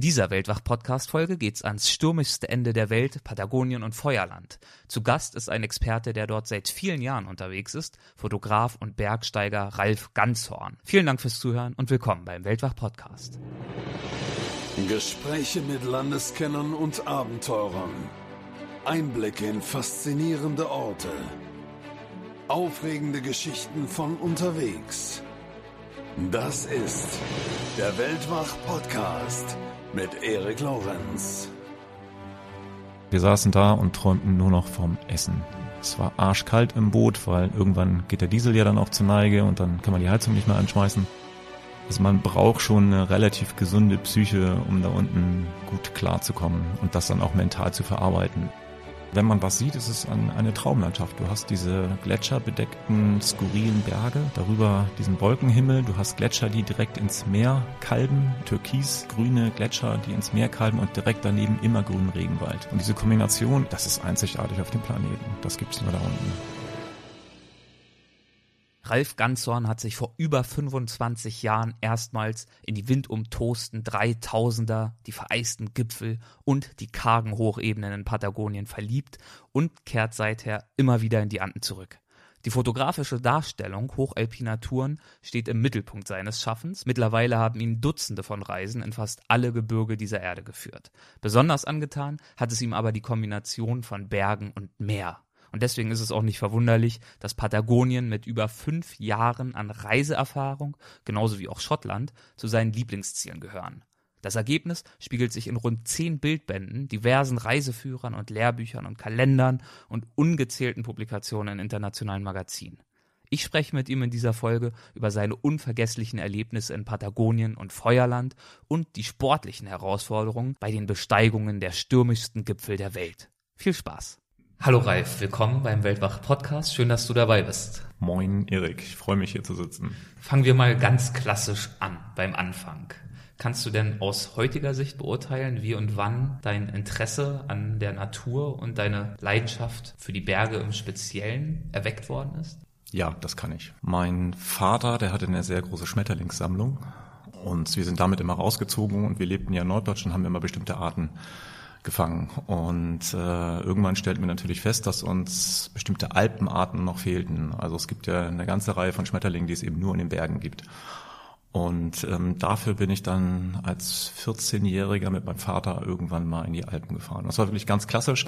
In dieser Weltwach-Podcast-Folge geht's ans stürmischste Ende der Welt, Patagonien und Feuerland. Zu Gast ist ein Experte, der dort seit vielen Jahren unterwegs ist, Fotograf und Bergsteiger Ralf Ganzhorn. Vielen Dank fürs Zuhören und willkommen beim Weltwach-Podcast. Gespräche mit Landeskennern und Abenteurern. Einblicke in faszinierende Orte. Aufregende Geschichten von unterwegs. Das ist der Weltwach-Podcast mit Erik Lorenz. Wir saßen da und träumten nur noch vom Essen. Es war arschkalt im Boot, weil irgendwann geht der Diesel ja dann auch zur Neige und dann kann man die Heizung nicht mehr anschmeißen. Also man braucht schon eine relativ gesunde Psyche, um da unten gut klarzukommen und das dann auch mental zu verarbeiten. Wenn man was sieht, ist es eine Traumlandschaft. Du hast diese gletscherbedeckten, skurrilen Berge, darüber diesen Wolkenhimmel, du hast Gletscher, die direkt ins Meer kalben, türkisgrüne Gletscher, die ins Meer kalben und direkt daneben immer grünen Regenwald. Und diese Kombination, das ist einzigartig auf dem Planeten. Das gibt's nur da unten. Ralf Ganzorn hat sich vor über 25 Jahren erstmals in die windumtosten Dreitausender, die vereisten Gipfel und die kargen Hochebenen in Patagonien verliebt und kehrt seither immer wieder in die Anden zurück. Die fotografische Darstellung hochalpiner Touren steht im Mittelpunkt seines Schaffens. Mittlerweile haben ihn Dutzende von Reisen in fast alle Gebirge dieser Erde geführt. Besonders angetan hat es ihm aber die Kombination von Bergen und Meer. Und deswegen ist es auch nicht verwunderlich, dass Patagonien mit über fünf Jahren an Reiseerfahrung, genauso wie auch Schottland, zu seinen Lieblingszielen gehören. Das Ergebnis spiegelt sich in rund zehn Bildbänden, diversen Reiseführern und Lehrbüchern und Kalendern und ungezählten Publikationen in internationalen Magazinen. Ich spreche mit ihm in dieser Folge über seine unvergesslichen Erlebnisse in Patagonien und Feuerland und die sportlichen Herausforderungen bei den Besteigungen der stürmischsten Gipfel der Welt. Viel Spaß! Hallo Ralf, willkommen beim Weltwach Podcast. Schön, dass du dabei bist. Moin Erik, ich freue mich hier zu sitzen. Fangen wir mal ganz klassisch an, beim Anfang. Kannst du denn aus heutiger Sicht beurteilen, wie und wann dein Interesse an der Natur und deine Leidenschaft für die Berge im Speziellen erweckt worden ist? Ja, das kann ich. Mein Vater, der hatte eine sehr große Schmetterlingssammlung und wir sind damit immer rausgezogen und wir lebten ja in Norddeutschland, haben immer bestimmte Arten gefangen. Und äh, irgendwann stellten wir natürlich fest, dass uns bestimmte Alpenarten noch fehlten. Also es gibt ja eine ganze Reihe von Schmetterlingen, die es eben nur in den Bergen gibt. Und ähm, dafür bin ich dann als 14-Jähriger mit meinem Vater irgendwann mal in die Alpen gefahren. Das war wirklich ganz klassisch.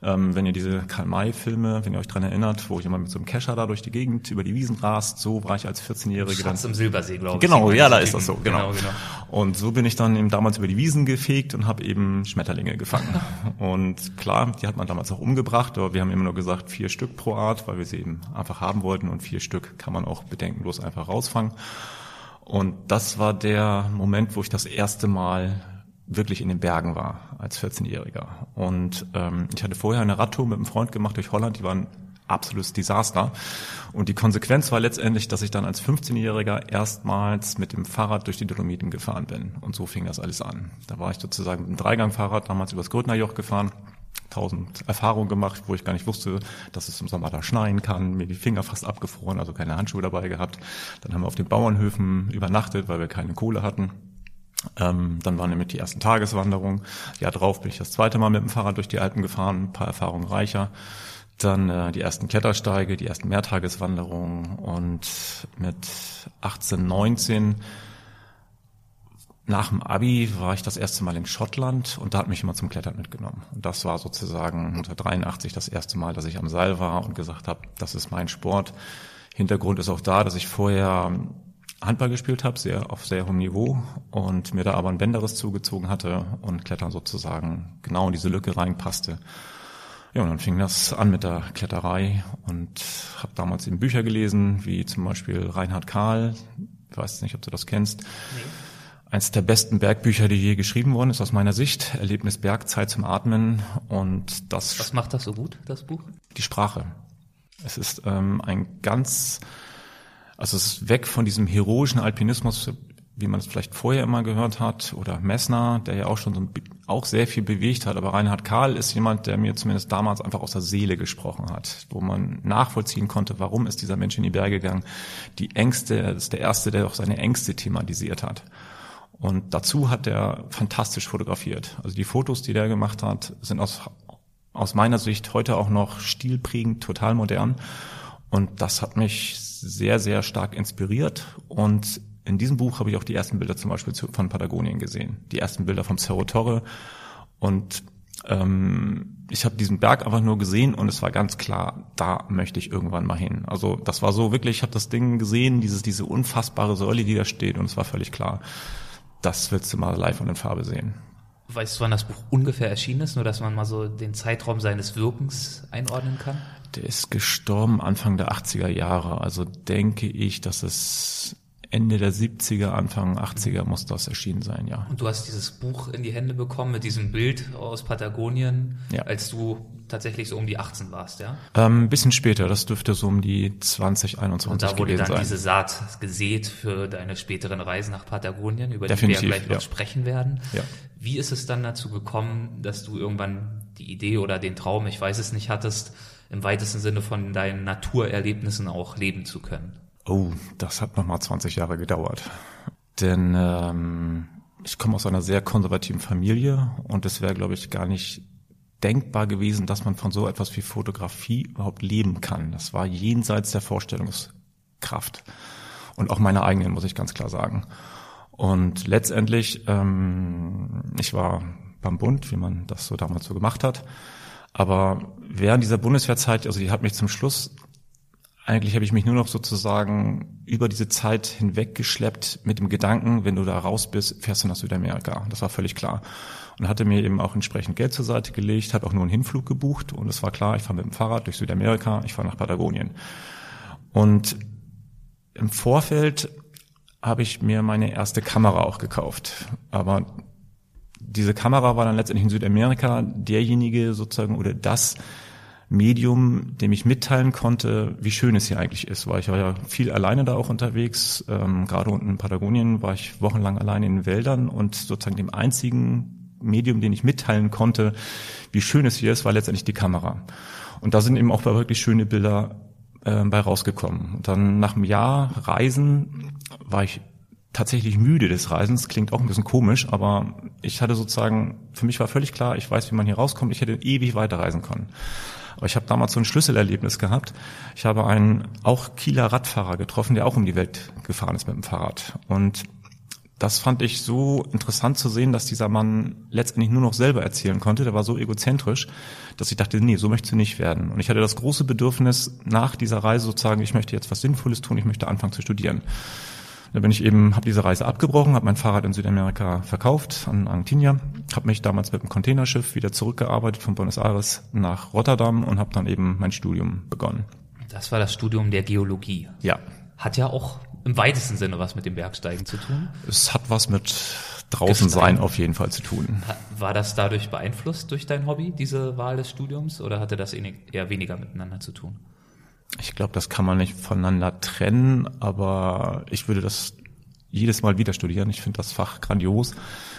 Ähm, wenn ihr diese Karl-May-Filme, wenn ihr euch dran erinnert, wo ich immer mit so einem Kescher da durch die Gegend über die Wiesen rast, so war ich als 14-Jähriger dann. im Silbersee, glaube ich. Genau, ja, da ist das so, genau. genau, genau. Und so bin ich dann eben damals über die Wiesen gefegt und habe eben Schmetterlinge gefangen. und klar, die hat man damals auch umgebracht, aber wir haben immer nur gesagt, vier Stück pro Art, weil wir sie eben einfach haben wollten und vier Stück kann man auch bedenkenlos einfach rausfangen. Und das war der Moment, wo ich das erste Mal wirklich in den Bergen war als 14-Jähriger. Und ähm, ich hatte vorher eine Radtour mit einem Freund gemacht durch Holland, die waren absolutes Desaster. Und die Konsequenz war letztendlich, dass ich dann als 15-Jähriger erstmals mit dem Fahrrad durch die Dolomiten gefahren bin. Und so fing das alles an. Da war ich sozusagen mit einem Dreigangfahrrad damals übers Grödnerjoch gefahren, tausend Erfahrungen gemacht, wo ich gar nicht wusste, dass es im Sommer da schneien kann, mir die Finger fast abgefroren, also keine Handschuhe dabei gehabt. Dann haben wir auf den Bauernhöfen übernachtet, weil wir keine Kohle hatten. Ähm, dann waren nämlich die ersten Tageswanderungen. Ja, drauf bin ich das zweite Mal mit dem Fahrrad durch die Alpen gefahren, ein paar Erfahrungen reicher. Dann äh, die ersten Klettersteige, die ersten Mehrtageswanderungen und mit 18, 19 nach dem Abi war ich das erste Mal in Schottland und da hat mich immer zum Klettern mitgenommen. Und das war sozusagen unter 83 das erste Mal, dass ich am Seil war und gesagt habe, das ist mein Sport. Hintergrund ist auch da, dass ich vorher Handball gespielt habe, sehr auf sehr hohem Niveau und mir da aber ein Bänderriss zugezogen hatte und Klettern sozusagen genau in diese Lücke reinpasste. Ja, und dann fing das an mit der Kletterei und habe damals eben Bücher gelesen, wie zum Beispiel Reinhard Kahl, ich weiß nicht, ob du das kennst. Nee. Eins der besten Bergbücher, die je geschrieben worden ist, aus meiner Sicht. Erlebnis Berg, Zeit zum Atmen. Und das. Was macht das so gut, das Buch? Die Sprache. Es ist ähm, ein ganz also es ist weg von diesem heroischen Alpinismus, wie man es vielleicht vorher immer gehört hat, oder Messner, der ja auch schon so auch sehr viel bewegt hat. Aber Reinhard Karl ist jemand, der mir zumindest damals einfach aus der Seele gesprochen hat, wo man nachvollziehen konnte, warum ist dieser Mensch in die Berge gegangen. Die Ängste, er ist der Erste, der auch seine Ängste thematisiert hat. Und dazu hat er fantastisch fotografiert. Also die Fotos, die der gemacht hat, sind aus, aus meiner Sicht heute auch noch stilprägend, total modern. Und das hat mich sehr, sehr stark inspiriert. Und in diesem Buch habe ich auch die ersten Bilder zum Beispiel von Patagonien gesehen. Die ersten Bilder vom Cerro Torre. Und ähm, ich habe diesen Berg einfach nur gesehen und es war ganz klar, da möchte ich irgendwann mal hin. Also das war so wirklich, ich habe das Ding gesehen, dieses, diese unfassbare Säule, die da steht und es war völlig klar, das willst du mal live und in Farbe sehen. Weißt du, wann das Buch ungefähr erschienen ist, nur dass man mal so den Zeitraum seines Wirkens einordnen kann? Der ist gestorben Anfang der 80er Jahre. Also denke ich, dass es Ende der 70er, Anfang 80er muss das erschienen sein, ja. Und du hast dieses Buch in die Hände bekommen mit diesem Bild aus Patagonien, ja. als du tatsächlich so um die 18 warst, ja? Ähm, ein bisschen später, das dürfte so um die 20, 21 Und da wurde dann sein. diese Saat gesät für deine späteren Reisen nach Patagonien, über Definitiv, die wir gleich noch sprechen werden. Ja. Wie ist es dann dazu gekommen, dass du irgendwann die Idee oder den Traum, ich weiß es nicht, hattest, im weitesten Sinne von deinen Naturerlebnissen auch leben zu können? Oh, das hat nochmal 20 Jahre gedauert. Denn ähm, ich komme aus einer sehr konservativen Familie und es wäre, glaube ich, gar nicht denkbar gewesen, dass man von so etwas wie Fotografie überhaupt leben kann. Das war jenseits der Vorstellungskraft. Und auch meine eigenen, muss ich ganz klar sagen. Und letztendlich, ähm, ich war beim Bund, wie man das so damals so gemacht hat. Aber während dieser Bundeswehrzeit, also die hat mich zum Schluss eigentlich habe ich mich nur noch sozusagen über diese Zeit hinweggeschleppt mit dem Gedanken, wenn du da raus bist, fährst du nach Südamerika. Das war völlig klar. Und hatte mir eben auch entsprechend Geld zur Seite gelegt, habe auch nur einen Hinflug gebucht und es war klar, ich fahre mit dem Fahrrad durch Südamerika, ich fahre nach Patagonien. Und im Vorfeld habe ich mir meine erste Kamera auch gekauft. Aber diese Kamera war dann letztendlich in Südamerika derjenige sozusagen oder das Medium, dem ich mitteilen konnte, wie schön es hier eigentlich ist, weil ich war ja viel alleine da auch unterwegs. Ähm, gerade unten in Patagonien war ich wochenlang alleine in den Wäldern und sozusagen dem einzigen Medium, den ich mitteilen konnte, wie schön es hier ist, war letztendlich die Kamera. Und da sind eben auch wirklich schöne Bilder äh, bei rausgekommen. Und dann nach einem Jahr Reisen war ich tatsächlich müde des Reisens, klingt auch ein bisschen komisch, aber ich hatte sozusagen, für mich war völlig klar, ich weiß, wie man hier rauskommt, ich hätte ewig weiterreisen können. Aber ich habe damals so ein Schlüsselerlebnis gehabt. Ich habe einen auch Kieler Radfahrer getroffen, der auch um die Welt gefahren ist mit dem Fahrrad. Und das fand ich so interessant zu sehen, dass dieser Mann letztendlich nur noch selber erzählen konnte. Der war so egozentrisch, dass ich dachte, nee, so möchtest du nicht werden. Und ich hatte das große Bedürfnis, nach dieser Reise sozusagen, ich möchte jetzt was Sinnvolles tun, ich möchte anfangen zu studieren. Da bin ich eben, habe diese Reise abgebrochen, habe mein Fahrrad in Südamerika verkauft an Argentinier, habe mich damals mit einem Containerschiff wieder zurückgearbeitet von Buenos Aires nach Rotterdam und habe dann eben mein Studium begonnen. Das war das Studium der Geologie. Ja. Hat ja auch im weitesten Sinne was mit dem Bergsteigen zu tun. Es hat was mit draußen sein auf jeden Fall zu tun. War das dadurch beeinflusst durch dein Hobby, diese Wahl des Studiums, oder hatte das eher weniger miteinander zu tun? Ich glaube, das kann man nicht voneinander trennen, aber ich würde das jedes Mal wieder studieren. Ich finde das Fach grandios.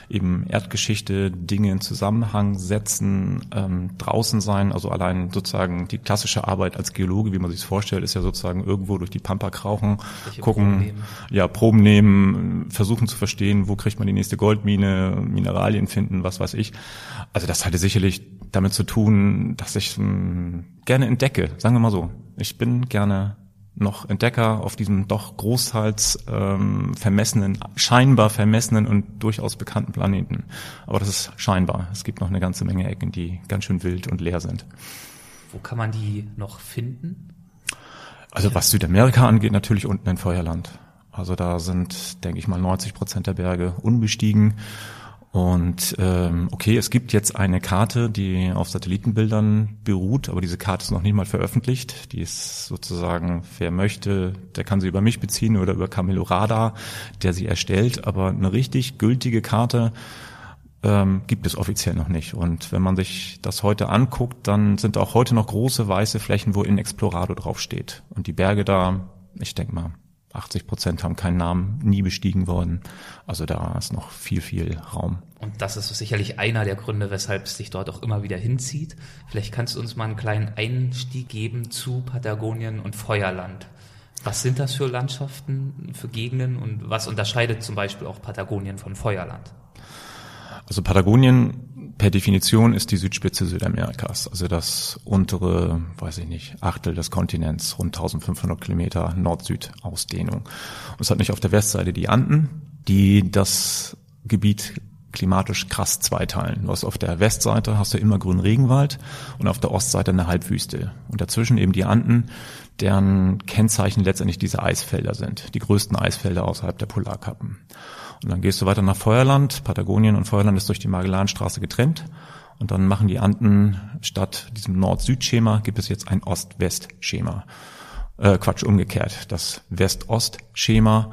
Eben Erdgeschichte, Dinge in Zusammenhang setzen, ähm, draußen sein, also allein sozusagen die klassische Arbeit als Geologe, wie man sich vorstellt, ist ja sozusagen irgendwo durch die Pampa krauchen, Welche gucken, Proben ja, Proben nehmen, versuchen zu verstehen, wo kriegt man die nächste Goldmine, Mineralien finden, was weiß ich. Also das hatte sicherlich damit zu tun, dass ich ähm, gerne entdecke, sagen wir mal so. Ich bin gerne noch Entdecker auf diesem doch großteils ähm, vermessenen, scheinbar vermessenen und durchaus bekannten Planeten. Aber das ist scheinbar. Es gibt noch eine ganze Menge Ecken, die ganz schön wild und leer sind. Wo kann man die noch finden? Also was Südamerika angeht, natürlich unten in Feuerland. Also da sind, denke ich mal, 90 Prozent der Berge unbestiegen. Und ähm, okay, es gibt jetzt eine Karte, die auf Satellitenbildern beruht, aber diese Karte ist noch nicht mal veröffentlicht. Die ist sozusagen, wer möchte, der kann sie über mich beziehen oder über Camilo Radar, der sie erstellt. Aber eine richtig gültige Karte ähm, gibt es offiziell noch nicht. Und wenn man sich das heute anguckt, dann sind auch heute noch große weiße Flächen, wo in Explorado draufsteht. Und die Berge da, ich denke mal, 80 Prozent haben keinen Namen, nie bestiegen worden. Also da ist noch viel, viel Raum. Und das ist sicherlich einer der Gründe, weshalb es sich dort auch immer wieder hinzieht. Vielleicht kannst du uns mal einen kleinen Einstieg geben zu Patagonien und Feuerland. Was sind das für Landschaften, für Gegenden und was unterscheidet zum Beispiel auch Patagonien von Feuerland? Also Patagonien per Definition ist die Südspitze Südamerikas, also das untere, weiß ich nicht, Achtel des Kontinents, rund 1500 Kilometer Nord-Süd-Ausdehnung. Und es hat nicht auf der Westseite die Anden, die das Gebiet klimatisch krass zweiteilen. Du hast auf der Westseite hast du immer grünen Regenwald und auf der Ostseite eine Halbwüste. Und dazwischen eben die Anden, deren Kennzeichen letztendlich diese Eisfelder sind. Die größten Eisfelder außerhalb der Polarkappen. Und dann gehst du weiter nach Feuerland. Patagonien und Feuerland ist durch die Magellanstraße getrennt. Und dann machen die Anden statt diesem Nord-Süd-Schema gibt es jetzt ein Ost-West-Schema. Äh, Quatsch, umgekehrt. Das West-Ost-Schema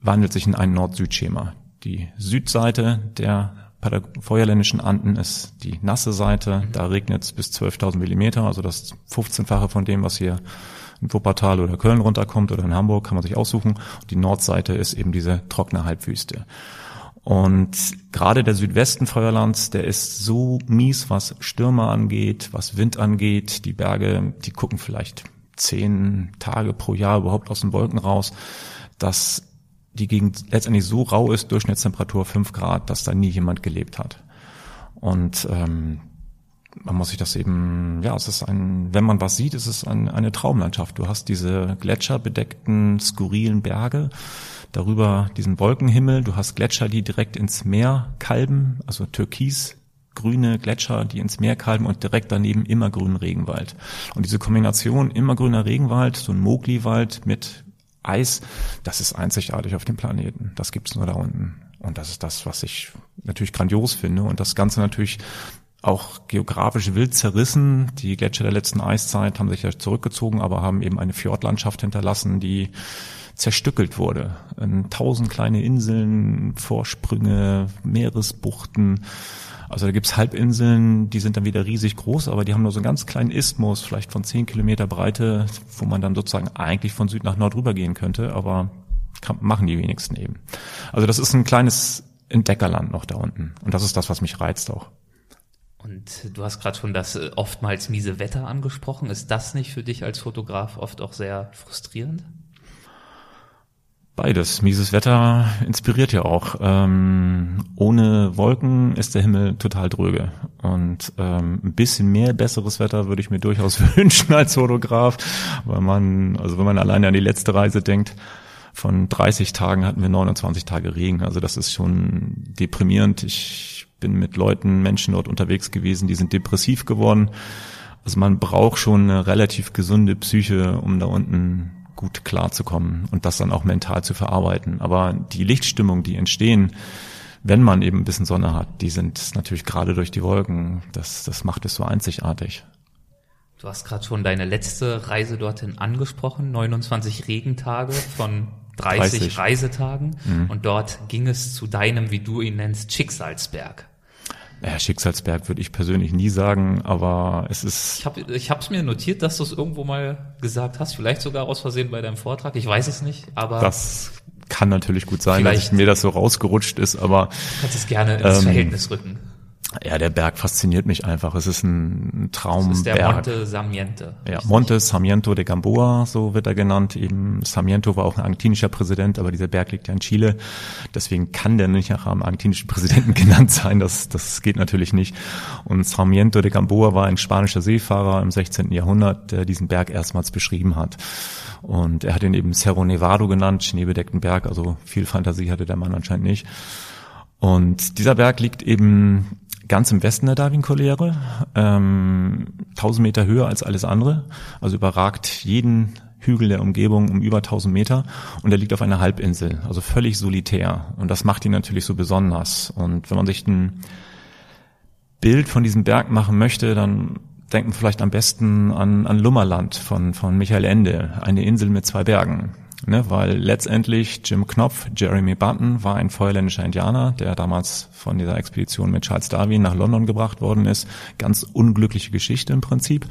wandelt sich in ein Nord-Süd-Schema. Die Südseite der feuerländischen Anden ist die nasse Seite. Da regnet es bis 12.000 Millimeter, also das 15-fache von dem, was hier in Wuppertal oder Köln runterkommt oder in Hamburg, kann man sich aussuchen. Die Nordseite ist eben diese trockene Halbwüste. Und gerade der Südwesten Feuerlands, der ist so mies, was Stürme angeht, was Wind angeht. Die Berge, die gucken vielleicht zehn Tage pro Jahr überhaupt aus den Wolken raus, dass die Gegend letztendlich so rau ist, Durchschnittstemperatur fünf Grad, dass da nie jemand gelebt hat. Und ähm, man muss sich das eben, ja, es ist ein, wenn man was sieht, ist es ein, eine Traumlandschaft. Du hast diese gletscherbedeckten, skurrilen Berge, darüber diesen Wolkenhimmel, du hast Gletscher, die direkt ins Meer kalben, also türkis grüne Gletscher, die ins Meer kalben und direkt daneben immergrünen Regenwald. Und diese Kombination immergrüner Regenwald, so ein Mogliwald mit Eis, das ist einzigartig auf dem Planeten. Das gibt's nur da unten. Und das ist das, was ich natürlich grandios finde. Und das Ganze natürlich auch geografisch wild zerrissen. Die Gletscher der letzten Eiszeit haben sich ja zurückgezogen, aber haben eben eine Fjordlandschaft hinterlassen, die zerstückelt wurde. Tausend kleine Inseln, Vorsprünge, Meeresbuchten. Also da gibt's Halbinseln, die sind dann wieder riesig groß, aber die haben nur so einen ganz kleinen Isthmus, vielleicht von zehn Kilometer Breite, wo man dann sozusagen eigentlich von Süd nach Nord rübergehen könnte, aber kann, machen die wenigsten eben. Also das ist ein kleines Entdeckerland noch da unten. Und das ist das, was mich reizt auch. Und du hast gerade schon das äh, oftmals miese Wetter angesprochen. Ist das nicht für dich als Fotograf oft auch sehr frustrierend? Beides. Mieses Wetter inspiriert ja auch. Ähm, ohne Wolken ist der Himmel total dröge. Und ähm, ein bisschen mehr besseres Wetter würde ich mir durchaus wünschen als Fotograf, weil man, also wenn man alleine an die letzte Reise denkt, von 30 Tagen hatten wir 29 Tage Regen. Also das ist schon deprimierend. Ich bin mit Leuten, Menschen dort unterwegs gewesen, die sind depressiv geworden. Also man braucht schon eine relativ gesunde Psyche, um da unten gut klarzukommen und das dann auch mental zu verarbeiten. Aber die Lichtstimmung, die entstehen, wenn man eben ein bisschen Sonne hat, die sind natürlich gerade durch die Wolken. Das, das macht es so einzigartig. Du hast gerade schon deine letzte Reise dorthin angesprochen, 29 Regentage von 30, 30. Reisetagen. Mhm. Und dort ging es zu deinem, wie du ihn nennst, Schicksalsberg. Ja, Schicksalsberg würde ich persönlich nie sagen, aber es ist. Ich habe ich hab's mir notiert, dass du es irgendwo mal gesagt hast, vielleicht sogar aus Versehen bei deinem Vortrag. Ich weiß es nicht, aber. Das kann natürlich gut sein, dass mir das so rausgerutscht ist, aber. Du kannst es gerne ins ähm, Verhältnis rücken. Ja, der Berg fasziniert mich einfach. Es ist ein Traumberg. Das ist der Monte Sarmiento. Ja, Monte Sarmiento de Gamboa, so wird er genannt. Eben Sarmiento war auch ein argentinischer Präsident, aber dieser Berg liegt ja in Chile. Deswegen kann der nicht nach einem argentinischen Präsidenten genannt sein. Das, das geht natürlich nicht. Und Sarmiento de Gamboa war ein spanischer Seefahrer im 16. Jahrhundert, der diesen Berg erstmals beschrieben hat. Und er hat ihn eben Cerro Nevado genannt, schneebedeckten Berg. Also viel Fantasie hatte der Mann anscheinend nicht. Und dieser Berg liegt eben ganz im Westen der Darwin-Choläre, ähm, 1000 Meter höher als alles andere, also überragt jeden Hügel der Umgebung um über 1000 Meter. Und er liegt auf einer Halbinsel, also völlig solitär. Und das macht ihn natürlich so besonders. Und wenn man sich ein Bild von diesem Berg machen möchte, dann denken vielleicht am besten an, an Lummerland von, von Michael Ende, eine Insel mit zwei Bergen. Ne, weil letztendlich Jim Knopf, Jeremy Button, war ein feuerländischer Indianer, der damals von dieser Expedition mit Charles Darwin nach London gebracht worden ist. Ganz unglückliche Geschichte im Prinzip.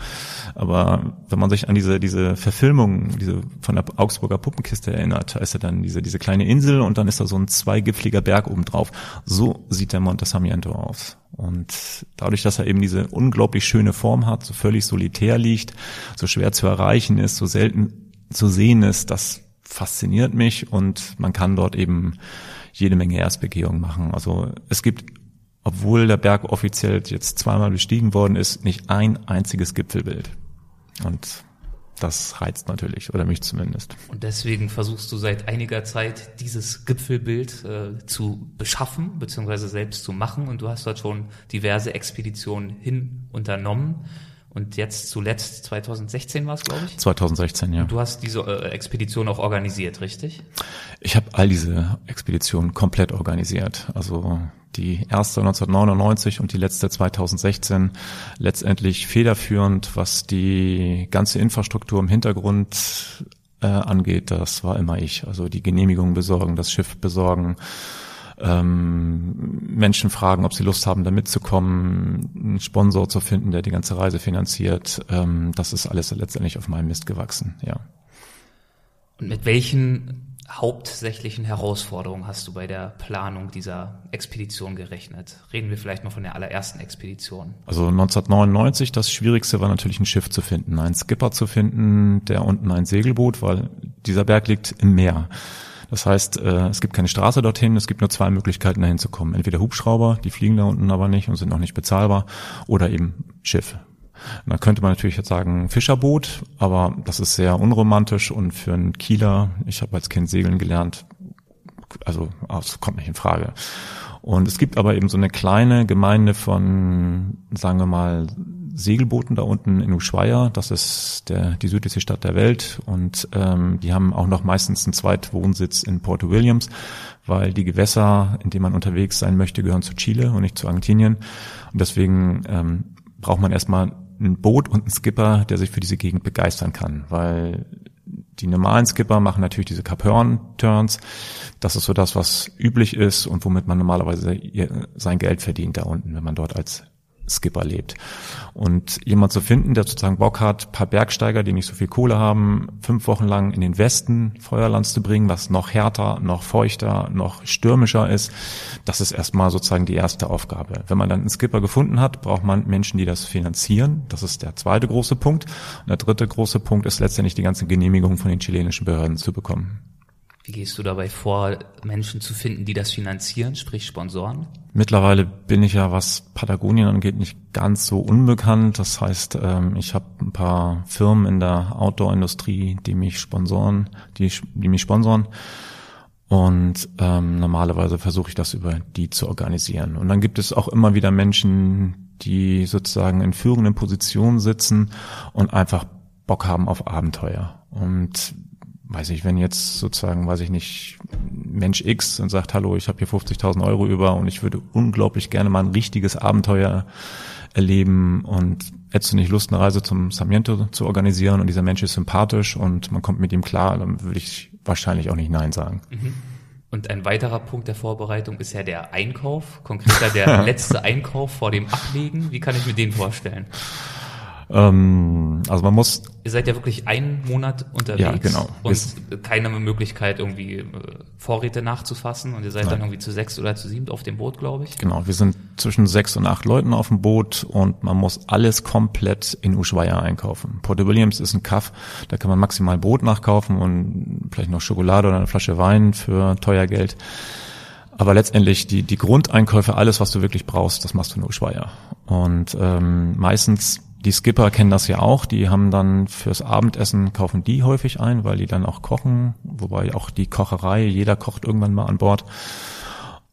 Aber wenn man sich an diese, diese Verfilmung, diese von der Augsburger Puppenkiste erinnert, da ist ja dann diese, diese kleine Insel und dann ist da so ein zweigipfliger Berg oben drauf. So sieht der Monte Sarmiento aus. Und dadurch, dass er eben diese unglaublich schöne Form hat, so völlig solitär liegt, so schwer zu erreichen ist, so selten zu sehen ist, das fasziniert mich und man kann dort eben jede Menge Erstbegehungen machen. Also es gibt, obwohl der Berg offiziell jetzt zweimal bestiegen worden ist, nicht ein einziges Gipfelbild. Und das reizt natürlich, oder mich zumindest. Und deswegen versuchst du seit einiger Zeit dieses Gipfelbild äh, zu beschaffen, beziehungsweise selbst zu machen. Und du hast dort schon diverse Expeditionen hin unternommen. Und jetzt zuletzt 2016 war es, glaube ich? 2016, ja. Und du hast diese äh, Expedition auch organisiert, richtig? Ich habe all diese Expeditionen komplett organisiert. Also die erste 1999 und die letzte 2016 letztendlich federführend, was die ganze Infrastruktur im Hintergrund äh, angeht. Das war immer ich. Also die Genehmigung besorgen, das Schiff besorgen, ähm, Menschen fragen, ob sie Lust haben, da mitzukommen, einen Sponsor zu finden, der die ganze Reise finanziert. Ähm, das ist alles letztendlich auf meinem Mist gewachsen, ja. Und mit welchen hauptsächlichen Herausforderungen hast du bei der Planung dieser Expedition gerechnet? Reden wir vielleicht mal von der allerersten Expedition. Also 1999, das Schwierigste war natürlich ein Schiff zu finden, einen Skipper zu finden, der unten ein Segelboot, weil dieser Berg liegt im Meer. Das heißt, äh, es gibt keine Straße dorthin, es gibt nur zwei Möglichkeiten dahin zu kommen. Entweder Hubschrauber, die fliegen da unten aber nicht und sind auch nicht bezahlbar, oder eben Schiff. Und da könnte man natürlich jetzt sagen Fischerboot, aber das ist sehr unromantisch und für einen Kieler, ich habe als Kind segeln gelernt, also das kommt nicht in Frage. Und es gibt aber eben so eine kleine Gemeinde von, sagen wir mal, Segelbooten da unten in Ushuaia. Das ist der, die südlichste Stadt der Welt. Und ähm, die haben auch noch meistens einen Zweitwohnsitz in Porto Williams, weil die Gewässer, in denen man unterwegs sein möchte, gehören zu Chile und nicht zu Argentinien. Und deswegen ähm, braucht man erstmal ein Boot und einen Skipper, der sich für diese Gegend begeistern kann, weil die normalen Skipper machen natürlich diese Cap Turns. Das ist so das, was üblich ist und womit man normalerweise sein Geld verdient da unten, wenn man dort als Skipper lebt. Und jemand zu finden, der sozusagen Bock hat, paar Bergsteiger, die nicht so viel Kohle haben, fünf Wochen lang in den Westen Feuerland zu bringen, was noch härter, noch feuchter, noch stürmischer ist, das ist erstmal sozusagen die erste Aufgabe. Wenn man dann einen Skipper gefunden hat, braucht man Menschen, die das finanzieren. Das ist der zweite große Punkt. Und der dritte große Punkt ist letztendlich die ganze Genehmigung von den chilenischen Behörden zu bekommen. Wie gehst du dabei vor, Menschen zu finden, die das finanzieren, sprich Sponsoren? Mittlerweile bin ich ja, was Patagonien angeht, nicht ganz so unbekannt. Das heißt, ähm, ich habe ein paar Firmen in der Outdoor-Industrie, die mich sponsoren, die, die mich sponsoren. Und ähm, normalerweise versuche ich das über die zu organisieren. Und dann gibt es auch immer wieder Menschen, die sozusagen in führenden Positionen sitzen und einfach Bock haben auf Abenteuer. Und weiß ich, wenn jetzt sozusagen, weiß ich nicht, Mensch X und sagt, hallo, ich habe hier 50.000 Euro über und ich würde unglaublich gerne mal ein richtiges Abenteuer erleben und hättest du nicht Lust, eine Reise zum Sarmiento zu organisieren und dieser Mensch ist sympathisch und man kommt mit ihm klar, dann würde ich wahrscheinlich auch nicht Nein sagen. Mhm. Und ein weiterer Punkt der Vorbereitung ist ja der Einkauf, konkreter der letzte Einkauf vor dem Ablegen. Wie kann ich mir den vorstellen? Ähm, also man muss. Ihr seid ja wirklich einen Monat unterwegs. Ja, genau. Und Ist, keine Möglichkeit, irgendwie äh, Vorräte nachzufassen. Und ihr seid Nein. dann irgendwie zu sechs oder zu sieben auf dem Boot, glaube ich. Genau. Wir sind zwischen sechs und acht Leuten auf dem Boot und man muss alles komplett in Ushuaia einkaufen. Porto Williams ist ein Kaff, da kann man maximal Brot nachkaufen und vielleicht noch Schokolade oder eine Flasche Wein für teuer Geld. Aber letztendlich die, die Grundeinkäufe, alles, was du wirklich brauchst, das machst du in Ushuaia. Und ähm, meistens die Skipper kennen das ja auch, die haben dann fürs Abendessen, kaufen die häufig ein, weil die dann auch kochen, wobei auch die Kocherei, jeder kocht irgendwann mal an Bord.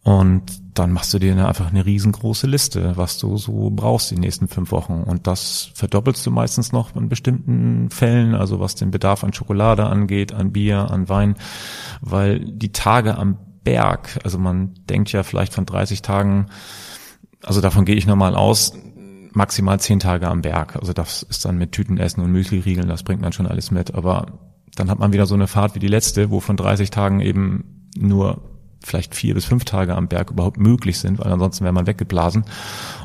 Und dann machst du dir einfach eine riesengroße Liste, was du so brauchst die nächsten fünf Wochen. Und das verdoppelst du meistens noch in bestimmten Fällen, also was den Bedarf an Schokolade angeht, an Bier, an Wein, weil die Tage am Berg, also man denkt ja vielleicht von 30 Tagen, also davon gehe ich nochmal aus, maximal zehn Tage am Berg. Also das ist dann mit Tütenessen und Müsli-Riegeln, das bringt man schon alles mit. Aber dann hat man wieder so eine Fahrt wie die letzte, wo von 30 Tagen eben nur vielleicht vier bis fünf Tage am Berg überhaupt möglich sind, weil ansonsten wäre man weggeblasen.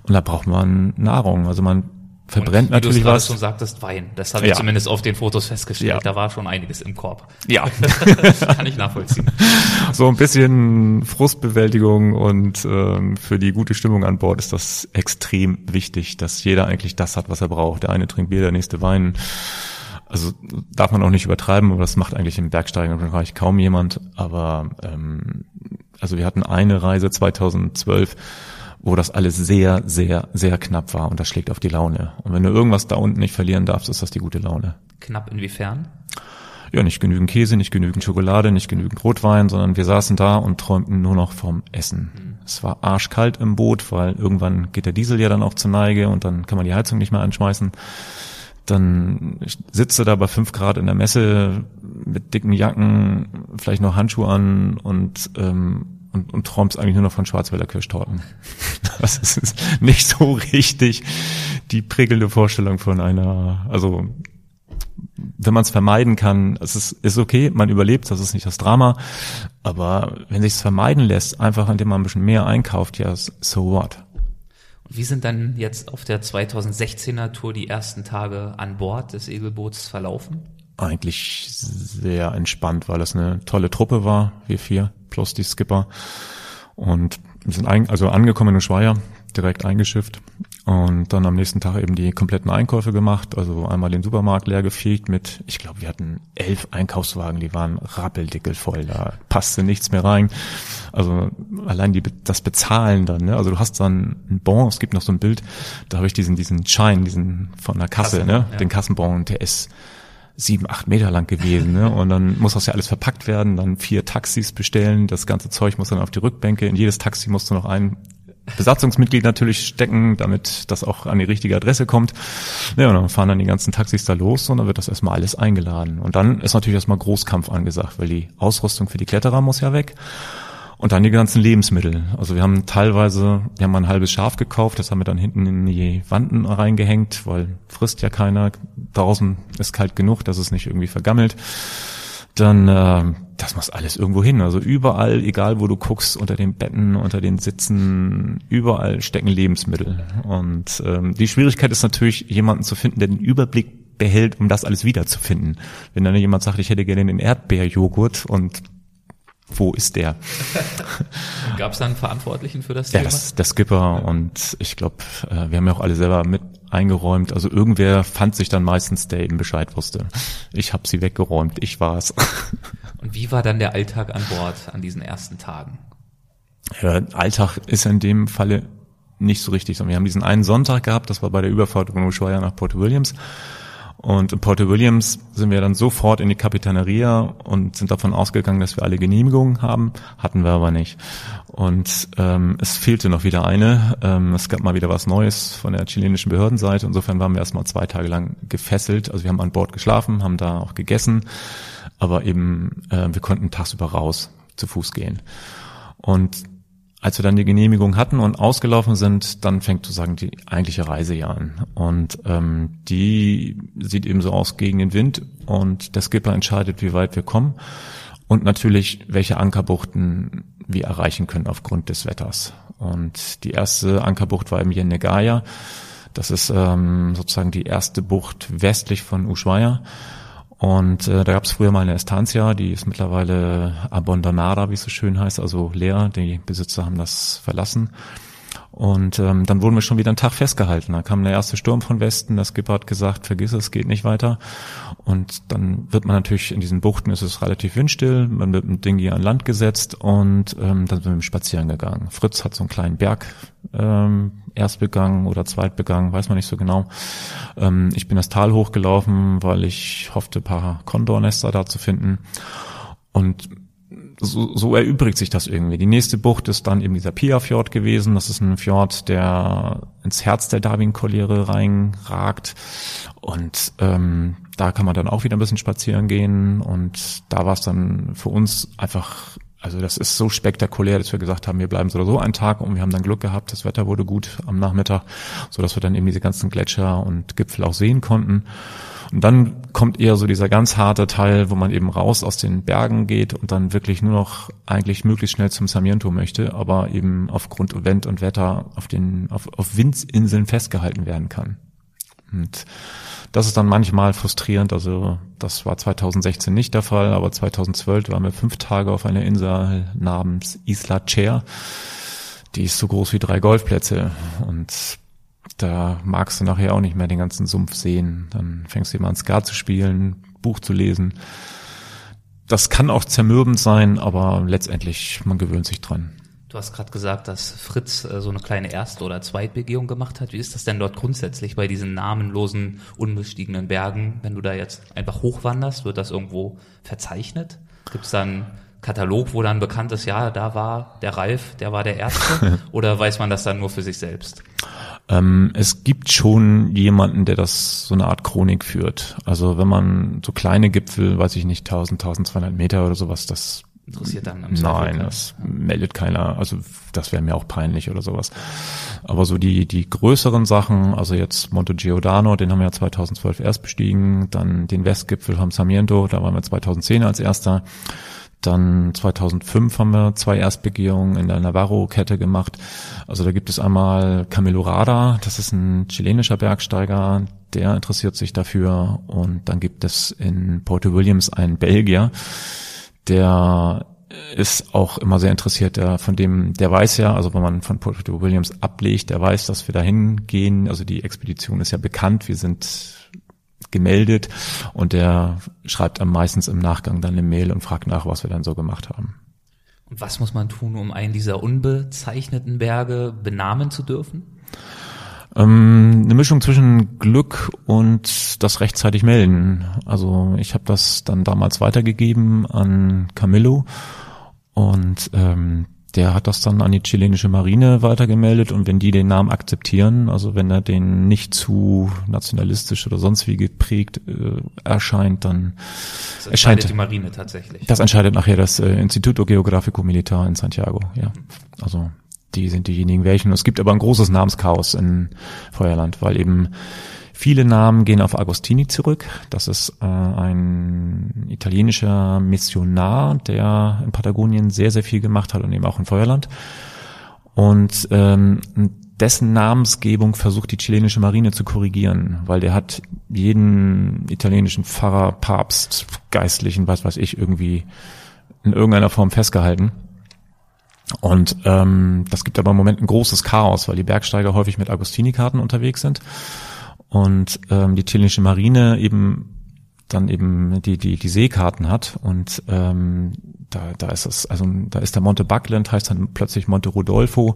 Und da braucht man Nahrung. Also man verbrennt und, natürlich was. Du sagtest Wein. Das habe ich ja. zumindest auf den Fotos festgestellt. Ja. Da war schon einiges im Korb. Ja. Kann ich nachvollziehen. So ein bisschen Frustbewältigung und ähm, für die gute Stimmung an Bord ist das extrem wichtig, dass jeder eigentlich das hat, was er braucht. Der eine trinkt Bier, der nächste Wein. Also darf man auch nicht übertreiben, aber das macht eigentlich im Bergsteigen kaum jemand. Aber ähm, also wir hatten eine Reise 2012, wo das alles sehr, sehr, sehr knapp war und das schlägt auf die Laune. Und wenn du irgendwas da unten nicht verlieren darfst, ist das die gute Laune. Knapp inwiefern? Ja, nicht genügend Käse, nicht genügend Schokolade, nicht genügend Rotwein, sondern wir saßen da und träumten nur noch vom Essen. Mhm. Es war arschkalt im Boot, weil irgendwann geht der Diesel ja dann auch zur Neige und dann kann man die Heizung nicht mehr anschmeißen. Dann sitzt du da bei fünf Grad in der Messe mit dicken Jacken, vielleicht noch Handschuhe an und ähm, und, und träumst eigentlich nur noch von Schwarzwälder Kirschtorten. Das ist nicht so richtig die prickelnde Vorstellung von einer, also wenn man es vermeiden kann, es ist, ist okay, man überlebt, das ist nicht das Drama. Aber wenn sich es vermeiden lässt, einfach indem man ein bisschen mehr einkauft, ja, so what? Wie sind dann jetzt auf der 2016er Tour die ersten Tage an Bord des Egelboots verlaufen? Eigentlich sehr entspannt, weil es eine tolle Truppe war, wir vier plus die Skipper. Und wir sind ein, also angekommen in Schweier, direkt eingeschifft und dann am nächsten Tag eben die kompletten Einkäufe gemacht, also einmal den Supermarkt leer gefegt mit, ich glaube, wir hatten elf Einkaufswagen, die waren rappeldickel voll, da passte nichts mehr rein. Also allein die, das Bezahlen dann, ne? also du hast dann ein Bon, es gibt noch so ein Bild, da habe ich diesen, diesen Schein, diesen von der Kasse, Kasse ne? Ja. den Kassenbon, der ist sieben, acht Meter lang gewesen. Ne? Und dann muss das ja alles verpackt werden, dann vier Taxis bestellen, das ganze Zeug muss dann auf die Rückbänke, in jedes Taxi musst du noch ein Besatzungsmitglied natürlich stecken, damit das auch an die richtige Adresse kommt. Ja, und dann fahren dann die ganzen Taxis da los und dann wird das erstmal alles eingeladen. Und dann ist natürlich erstmal Großkampf angesagt, weil die Ausrüstung für die Kletterer muss ja weg. Und dann die ganzen Lebensmittel. Also wir haben teilweise, wir haben mal ein halbes Schaf gekauft, das haben wir dann hinten in die Wanden reingehängt, weil frisst ja keiner. Draußen ist kalt genug, dass es nicht irgendwie vergammelt. Dann äh, das muss alles irgendwo hin. Also überall, egal wo du guckst, unter den Betten, unter den Sitzen, überall stecken Lebensmittel. Und ähm, die Schwierigkeit ist natürlich, jemanden zu finden, der den Überblick behält, um das alles wiederzufinden. Wenn dann jemand sagt, ich hätte gerne den Erdbeerjoghurt und wo ist der? Gab es da einen Verantwortlichen für das ja, Thema? Ja, das, der Skipper und ich glaube, äh, wir haben ja auch alle selber mit eingeräumt. Also irgendwer fand sich dann meistens, der eben Bescheid wusste. Ich habe sie weggeräumt, ich war's. Und wie war dann der Alltag an Bord an diesen ersten Tagen? Ja, Alltag ist in dem Falle nicht so richtig. Wir haben diesen einen Sonntag gehabt, das war bei der Überfahrt von Ushuaia nach Port Williams. Und in Port Williams sind wir dann sofort in die Kapitaneria und sind davon ausgegangen, dass wir alle Genehmigungen haben. Hatten wir aber nicht. Und ähm, es fehlte noch wieder eine. Ähm, es gab mal wieder was Neues von der chilenischen Behördenseite. Insofern waren wir erstmal zwei Tage lang gefesselt. Also wir haben an Bord geschlafen, haben da auch gegessen, aber eben äh, wir konnten tagsüber raus zu Fuß gehen. Und als wir dann die Genehmigung hatten und ausgelaufen sind, dann fängt sozusagen die eigentliche Reise ja an. Und ähm, die sieht eben so aus gegen den Wind und der Skipper entscheidet, wie weit wir kommen und natürlich, welche Ankerbuchten wir erreichen können aufgrund des Wetters. Und die erste Ankerbucht war im Yenegaya. Das ist ähm, sozusagen die erste Bucht westlich von Ushuaia. Und äh, da gab es früher mal eine Estancia, die ist mittlerweile abandonada, wie es so schön heißt, also leer. Die Besitzer haben das verlassen. Und ähm, dann wurden wir schon wieder einen Tag festgehalten. Da kam der erste Sturm von Westen, das Skipper hat gesagt, vergiss es, geht nicht weiter. Und dann wird man natürlich in diesen Buchten, ist es relativ windstill, man wird mit Dingi an Land gesetzt und ähm, dann sind wir spazieren gegangen. Fritz hat so einen kleinen Berg ähm, erst begangen oder zweit begangen, weiß man nicht so genau. Ähm, ich bin das Tal hochgelaufen, weil ich hoffte, paar Kondornester da zu finden. Und so, so erübrigt sich das irgendwie. Die nächste Bucht ist dann eben dieser Pia-Fjord gewesen. Das ist ein Fjord, der ins Herz der Darwin-Kolliere reinragt. Und ähm, da kann man dann auch wieder ein bisschen spazieren gehen. Und da war es dann für uns einfach, also das ist so spektakulär, dass wir gesagt haben, wir bleiben so oder so einen Tag und wir haben dann Glück gehabt, das Wetter wurde gut am Nachmittag, so dass wir dann eben diese ganzen Gletscher und Gipfel auch sehen konnten. Und dann kommt eher so dieser ganz harte Teil, wo man eben raus aus den Bergen geht und dann wirklich nur noch eigentlich möglichst schnell zum Sarmiento möchte, aber eben aufgrund Wind und Wetter auf den, auf, auf Windinseln festgehalten werden kann. Und das ist dann manchmal frustrierend. Also das war 2016 nicht der Fall, aber 2012 waren wir fünf Tage auf einer Insel namens Isla Chair. Die ist so groß wie drei Golfplätze und da magst du nachher auch nicht mehr den ganzen Sumpf sehen. Dann fängst du immer an Skat zu spielen, Buch zu lesen. Das kann auch zermürbend sein, aber letztendlich, man gewöhnt sich dran. Du hast gerade gesagt, dass Fritz äh, so eine kleine Erst- oder Zweitbegehung gemacht hat. Wie ist das denn dort grundsätzlich bei diesen namenlosen, unbestiegenen Bergen? Wenn du da jetzt einfach hochwanderst, wird das irgendwo verzeichnet? Gibt es dann Katalog, wo dann bekannt ist, ja, da war der Ralf, der war der Erste? oder weiß man das dann nur für sich selbst? Ähm, es gibt schon jemanden, der das so eine Art Chronik führt. Also wenn man so kleine Gipfel, weiß ich nicht, 1000, 1200 Meter oder sowas, das interessiert dann im Nein, das meldet keiner. Also das wäre mir auch peinlich oder sowas. Aber so die die größeren Sachen, also jetzt Monte Giordano, den haben wir ja 2012 erst bestiegen, dann den Westgipfel vom Sarmiento, da waren wir 2010 als erster. Dann 2005 haben wir zwei Erstbegehungen in der Navarro-Kette gemacht. Also da gibt es einmal Camilo Rada, das ist ein chilenischer Bergsteiger, der interessiert sich dafür. Und dann gibt es in Porto Williams einen Belgier, der ist auch immer sehr interessiert, der von dem, der weiß ja, also wenn man von Porto Williams ablegt, der weiß, dass wir dahin gehen. Also die Expedition ist ja bekannt, wir sind gemeldet und der schreibt am meistens im Nachgang dann eine Mail und fragt nach, was wir dann so gemacht haben. Und was muss man tun, um einen dieser unbezeichneten Berge benamen zu dürfen? Ähm, eine Mischung zwischen Glück und das rechtzeitig melden. Also ich habe das dann damals weitergegeben an Camillo und ähm, der hat das dann an die chilenische Marine weitergemeldet und wenn die den Namen akzeptieren, also wenn er den nicht zu nationalistisch oder sonst wie geprägt äh, erscheint, dann das erscheint die Marine tatsächlich. Das entscheidet nachher das äh, Instituto Geográfico Militar in Santiago, ja. Also die sind diejenigen welchen. Es gibt aber ein großes Namenschaos in Feuerland, weil eben viele Namen gehen auf Agostini zurück. Das ist äh, ein italienischer Missionar, der in Patagonien sehr, sehr viel gemacht hat und eben auch in Feuerland. Und ähm, dessen Namensgebung versucht die chilenische Marine zu korrigieren, weil der hat jeden italienischen Pfarrer, Papst, Geistlichen, was weiß ich, irgendwie in irgendeiner Form festgehalten. Und ähm, das gibt aber im Moment ein großes Chaos, weil die Bergsteiger häufig mit Agostini-Karten unterwegs sind und ähm, die chilenische Marine eben dann eben die die die Seekarten hat und ähm, da da ist es also da ist der Monte Buckland heißt dann plötzlich Monte Rodolfo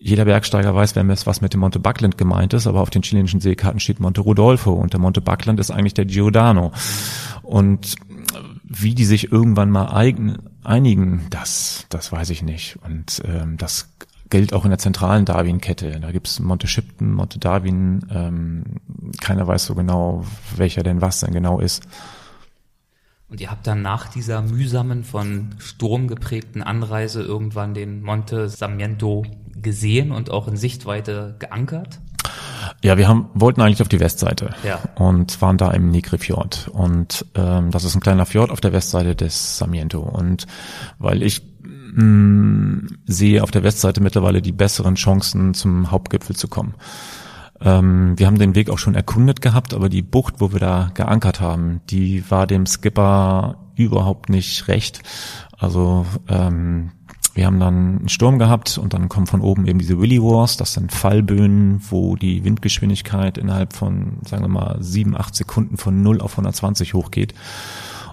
jeder Bergsteiger weiß, wenn es was mit dem Monte Buckland gemeint ist, aber auf den chilenischen Seekarten steht Monte Rodolfo und der Monte Buckland ist eigentlich der Giordano. Und wie die sich irgendwann mal eigen, einigen, das, das weiß ich nicht. Und ähm, das gilt auch in der zentralen Darwin-Kette. Da gibt's Monte Shipton, Monte Darwin. Ähm, keiner weiß so genau, welcher denn was denn genau ist. Und ihr habt dann nach dieser mühsamen, von Sturm geprägten Anreise irgendwann den Monte Sarmiento gesehen und auch in Sichtweite geankert? Ja, wir haben, wollten eigentlich auf die Westseite ja. und waren da im Nigri-Fjord. Und ähm, das ist ein kleiner Fjord auf der Westseite des Sarmiento. Und weil ich mh, mm, sehe auf der Westseite mittlerweile die besseren Chancen, zum Hauptgipfel zu kommen. Ähm, wir haben den Weg auch schon erkundet gehabt, aber die Bucht, wo wir da geankert haben, die war dem Skipper überhaupt nicht recht. Also ähm, wir haben dann einen Sturm gehabt und dann kommen von oben eben diese Willy Wars, das sind Fallböen, wo die Windgeschwindigkeit innerhalb von, sagen wir mal, sieben, acht Sekunden von 0 auf 120 hochgeht.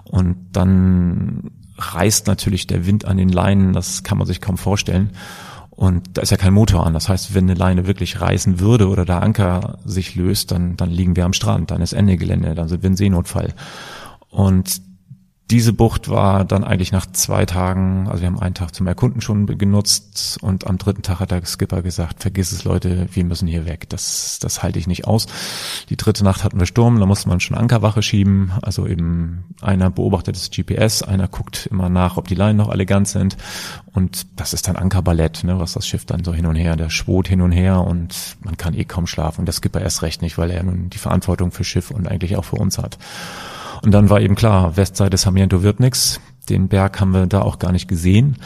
Und dann reißt natürlich der Wind an den Leinen, das kann man sich kaum vorstellen. Und da ist ja kein Motor an. Das heißt, wenn eine Leine wirklich reißen würde oder der Anker sich löst, dann, dann liegen wir am Strand, dann ist Ende Gelände, dann sind wir in Seenotfall. Und diese Bucht war dann eigentlich nach zwei Tagen, also wir haben einen Tag zum Erkunden schon genutzt und am dritten Tag hat der Skipper gesagt, vergiss es Leute, wir müssen hier weg, das, das halte ich nicht aus. Die dritte Nacht hatten wir Sturm, da musste man schon Ankerwache schieben, also eben einer beobachtet das GPS, einer guckt immer nach, ob die Leinen noch alle ganz sind und das ist dann Ankerballett, ne, was das Schiff dann so hin und her, der schwot hin und her und man kann eh kaum schlafen und der Skipper erst recht nicht, weil er nun die Verantwortung für Schiff und eigentlich auch für uns hat. Und dann war eben klar, Westseite Sarmiento wird nix. Den Berg haben wir da auch gar nicht gesehen,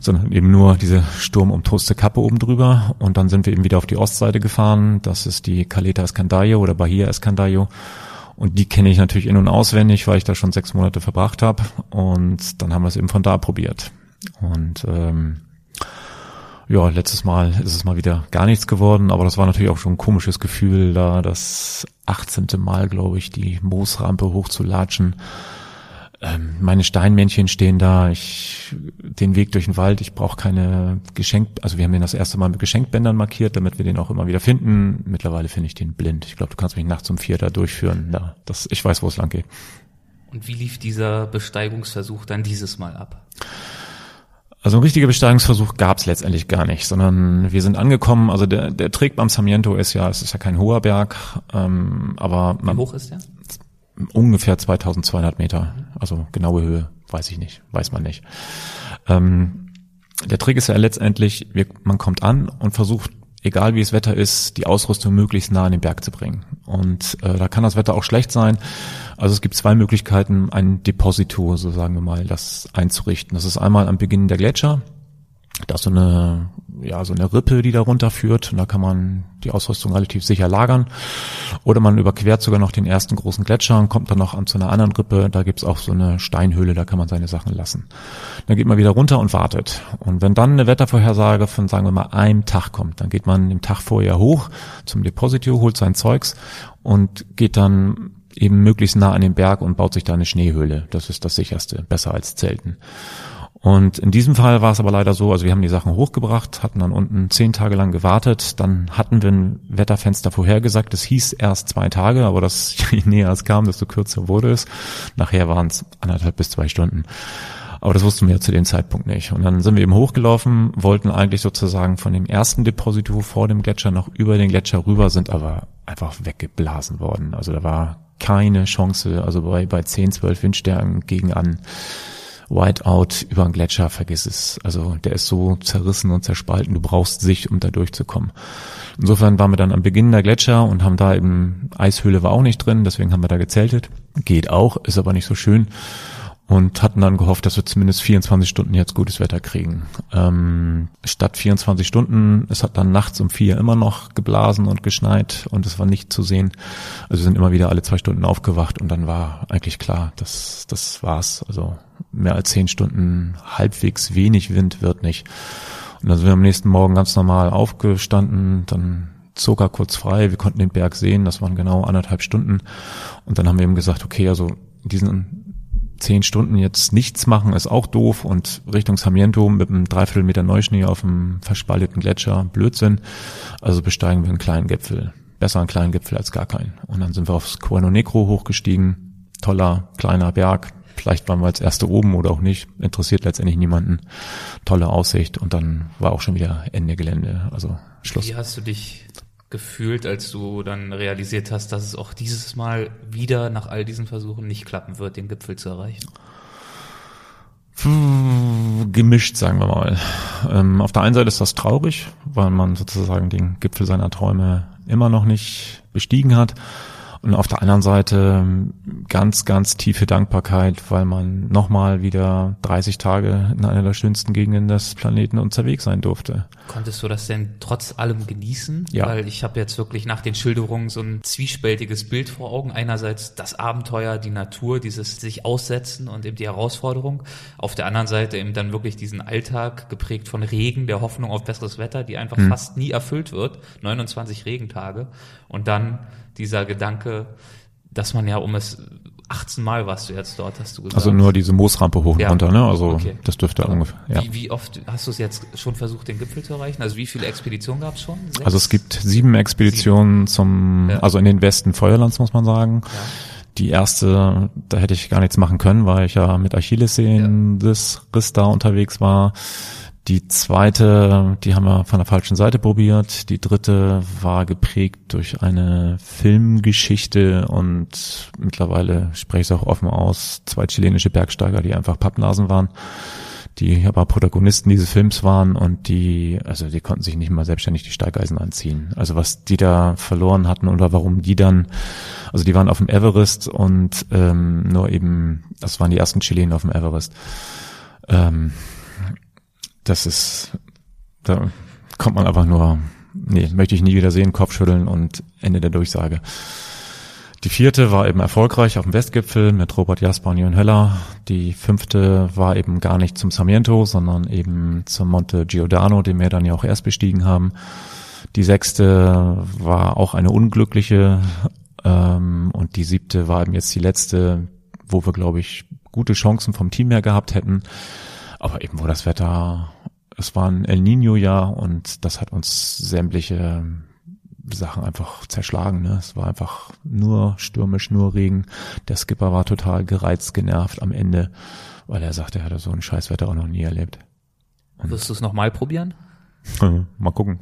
sondern eben nur diese sturmumtoste Kappe oben drüber. Und dann sind wir eben wieder auf die Ostseite gefahren. Das ist die Caleta Escandayo oder Bahia Escandayo. Und die kenne ich natürlich in- und auswendig, weil ich da schon sechs Monate verbracht habe. Und dann haben wir es eben von da probiert. Und ähm, Ja, letztes Mal ist es mal wieder gar nichts geworden, aber das war natürlich auch schon ein komisches Gefühl, da das 18. Mal, glaube ich, die Moosrampe hochzulatschen. Ähm, meine Steinmännchen stehen da, ich den Weg durch den Wald, ich brauche keine Geschenk, also wir haben den das erste Mal mit Geschenkbändern markiert, damit wir den auch immer wieder finden. Mittlerweile finde ich den blind. Ich glaube, du kannst mich nachts um vier da durchführen. Da, das, ich weiß, wo es lang geht. Und wie lief dieser Besteigungsversuch dann dieses Mal ab? Also ein richtiger Besteigungsversuch gab es letztendlich gar nicht, sondern wir sind angekommen. Also der, der Trick beim Sarmiento ist ja, es ist ja kein hoher Berg, ähm, aber man, wie hoch ist der? Ungefähr 2200 Meter. Also genaue Höhe weiß ich nicht, weiß man nicht. Ähm, der Trick ist ja letztendlich, wir, man kommt an und versucht egal wie das Wetter ist, die Ausrüstung möglichst nah an den Berg zu bringen. Und äh, da kann das Wetter auch schlecht sein. Also es gibt zwei Möglichkeiten, ein Deposito, so sagen wir mal, das einzurichten. Das ist einmal am Beginn der Gletscher. Da ist so eine ja, so eine Rippe, die da runterführt. Und da kann man die Ausrüstung relativ sicher lagern. Oder man überquert sogar noch den ersten großen Gletscher und kommt dann noch an zu einer anderen Rippe. Da gibt's auch so eine Steinhöhle, da kann man seine Sachen lassen. Dann geht man wieder runter und wartet. Und wenn dann eine Wettervorhersage von, sagen wir mal, einem Tag kommt, dann geht man im Tag vorher hoch zum Deposito, holt sein Zeugs und geht dann eben möglichst nah an den Berg und baut sich da eine Schneehöhle. Das ist das sicherste, besser als Zelten. Und in diesem Fall war es aber leider so, also wir haben die Sachen hochgebracht, hatten dann unten zehn Tage lang gewartet, dann hatten wir ein Wetterfenster vorhergesagt, es hieß erst zwei Tage, aber das, je näher es kam, desto kürzer wurde es. Nachher waren es anderthalb bis zwei Stunden. Aber das wussten wir zu dem Zeitpunkt nicht. Und dann sind wir eben hochgelaufen, wollten eigentlich sozusagen von dem ersten Deposito vor dem Gletscher noch über den Gletscher rüber, sind aber einfach weggeblasen worden. Also da war keine Chance, also bei, bei 10, 12 Windstärken gegen an Whiteout über einen Gletscher, vergiss es. Also der ist so zerrissen und zerspalten, du brauchst sich, um da durchzukommen. Insofern waren wir dann am Beginn der Gletscher und haben da eben, Eishöhle war auch nicht drin, deswegen haben wir da gezeltet. Geht auch, ist aber nicht so schön und hatten dann gehofft, dass wir zumindest 24 Stunden jetzt gutes Wetter kriegen. Ähm, statt 24 Stunden, es hat dann nachts um vier immer noch geblasen und geschneit und es war nicht zu sehen. Also sind immer wieder alle zwei Stunden aufgewacht und dann war eigentlich klar, dass das war's. Also mehr als zehn Stunden halbwegs wenig Wind wird nicht. Und dann sind wir am nächsten Morgen ganz normal aufgestanden, dann zog er kurz frei, wir konnten den Berg sehen, das waren genau anderthalb Stunden. Und dann haben wir eben gesagt, okay, also diesen zehn Stunden jetzt nichts machen ist auch doof und Richtung Samiento mit einem Dreiviertel Meter Neuschnee auf einem verspalteten Gletscher Blödsinn. Also besteigen wir einen kleinen Gipfel. Besser einen kleinen Gipfel als gar keinen. Und dann sind wir aufs Cuerno Negro hochgestiegen. Toller, kleiner Berg. Vielleicht waren wir als Erste oben oder auch nicht. Interessiert letztendlich niemanden. Tolle Aussicht. Und dann war auch schon wieder Ende Gelände. Also Schluss. Wie hast du dich gefühlt, als du dann realisiert hast, dass es auch dieses Mal wieder nach all diesen Versuchen nicht klappen wird, den Gipfel zu erreichen? Gemischt, sagen wir mal. Ähm, auf der einen Seite ist das traurig, weil man sozusagen den Gipfel seiner Träume immer noch nicht bestiegen hat. Und auf der anderen Seite ähm, ganz, ganz tiefe Dankbarkeit, weil man nochmal wieder 30 Tage in einer der schönsten Gegenden des Planeten unterwegs sein durfte. Konntest du das denn trotz allem genießen? Ja. Weil ich habe jetzt wirklich nach den Schilderungen so ein zwiespältiges Bild vor Augen. Einerseits das Abenteuer, die Natur, dieses sich aussetzen und eben die Herausforderung. Auf der anderen Seite eben dann wirklich diesen Alltag geprägt von Regen, der Hoffnung auf besseres Wetter, die einfach hm. fast nie erfüllt wird. 29 Regentage. Und dann dieser Gedanke, dass man ja um es 18 Mal warst du jetzt dort, hast du gesagt. Also nur diese Moosrampe hoch und ja. runter, ne? Also okay. das dürfte Aber ungefähr. Ja. Wie, wie oft hast du es jetzt schon versucht, den Gipfel zu erreichen? Also wie viele Expeditionen gab es schon? Sechs? Also es gibt sieben Expeditionen sieben. zum, ja. also in den Westen Feuerlands muss man sagen. Ja. Die erste, da hätte ich gar nichts machen können, weil ich ja mit Achillessehnen des Riss da unterwegs war. Die zweite, die haben wir von der falschen Seite probiert. Die dritte war geprägt durch eine Filmgeschichte und mittlerweile spreche ich es auch offen aus, zwei chilenische Bergsteiger, die einfach Pappnasen waren, die aber Protagonisten dieses Films waren und die, also die konnten sich nicht mal selbstständig die Steigeisen anziehen. Also was die da verloren hatten oder warum die dann, also die waren auf dem Everest und ähm, nur eben, das waren die ersten Chilenen auf dem Everest. Ähm, das ist, da kommt man einfach nur, nee, möchte ich nie wieder sehen, Kopfschütteln und Ende der Durchsage. Die vierte war eben erfolgreich auf dem Westgipfel mit Robert Jasper und Jürgen Heller. Die fünfte war eben gar nicht zum Sarmiento, sondern eben zum Monte Giordano, den wir dann ja auch erst bestiegen haben. Die sechste war auch eine unglückliche ähm, und die siebte war eben jetzt die letzte, wo wir, glaube ich, gute Chancen vom Team her gehabt hätten. Aber eben wo das Wetter, es war ein El Nino-Jahr und das hat uns sämtliche Sachen einfach zerschlagen. Ne? Es war einfach nur stürmisch, nur Regen. Der Skipper war total gereizt, genervt am Ende, weil er sagte, er hatte so ein Scheißwetter auch noch nie erlebt. Und Wirst du es nochmal probieren? Mal gucken.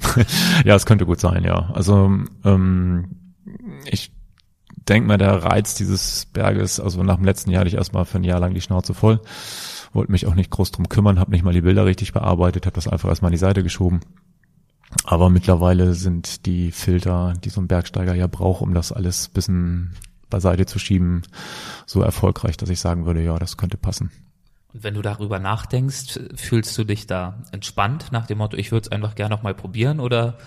ja, es könnte gut sein, ja. Also ähm, ich denke mal, der Reiz dieses Berges, also nach dem letzten Jahr hatte ich erstmal für ein Jahr lang die Schnauze voll, wollte mich auch nicht groß drum kümmern, habe nicht mal die Bilder richtig bearbeitet, habe das einfach erstmal an die Seite geschoben. Aber mittlerweile sind die Filter, die so ein Bergsteiger ja braucht, um das alles bisschen beiseite zu schieben, so erfolgreich, dass ich sagen würde, ja, das könnte passen. Und wenn du darüber nachdenkst, fühlst du dich da entspannt nach dem Motto, ich würde es einfach gerne noch mal probieren oder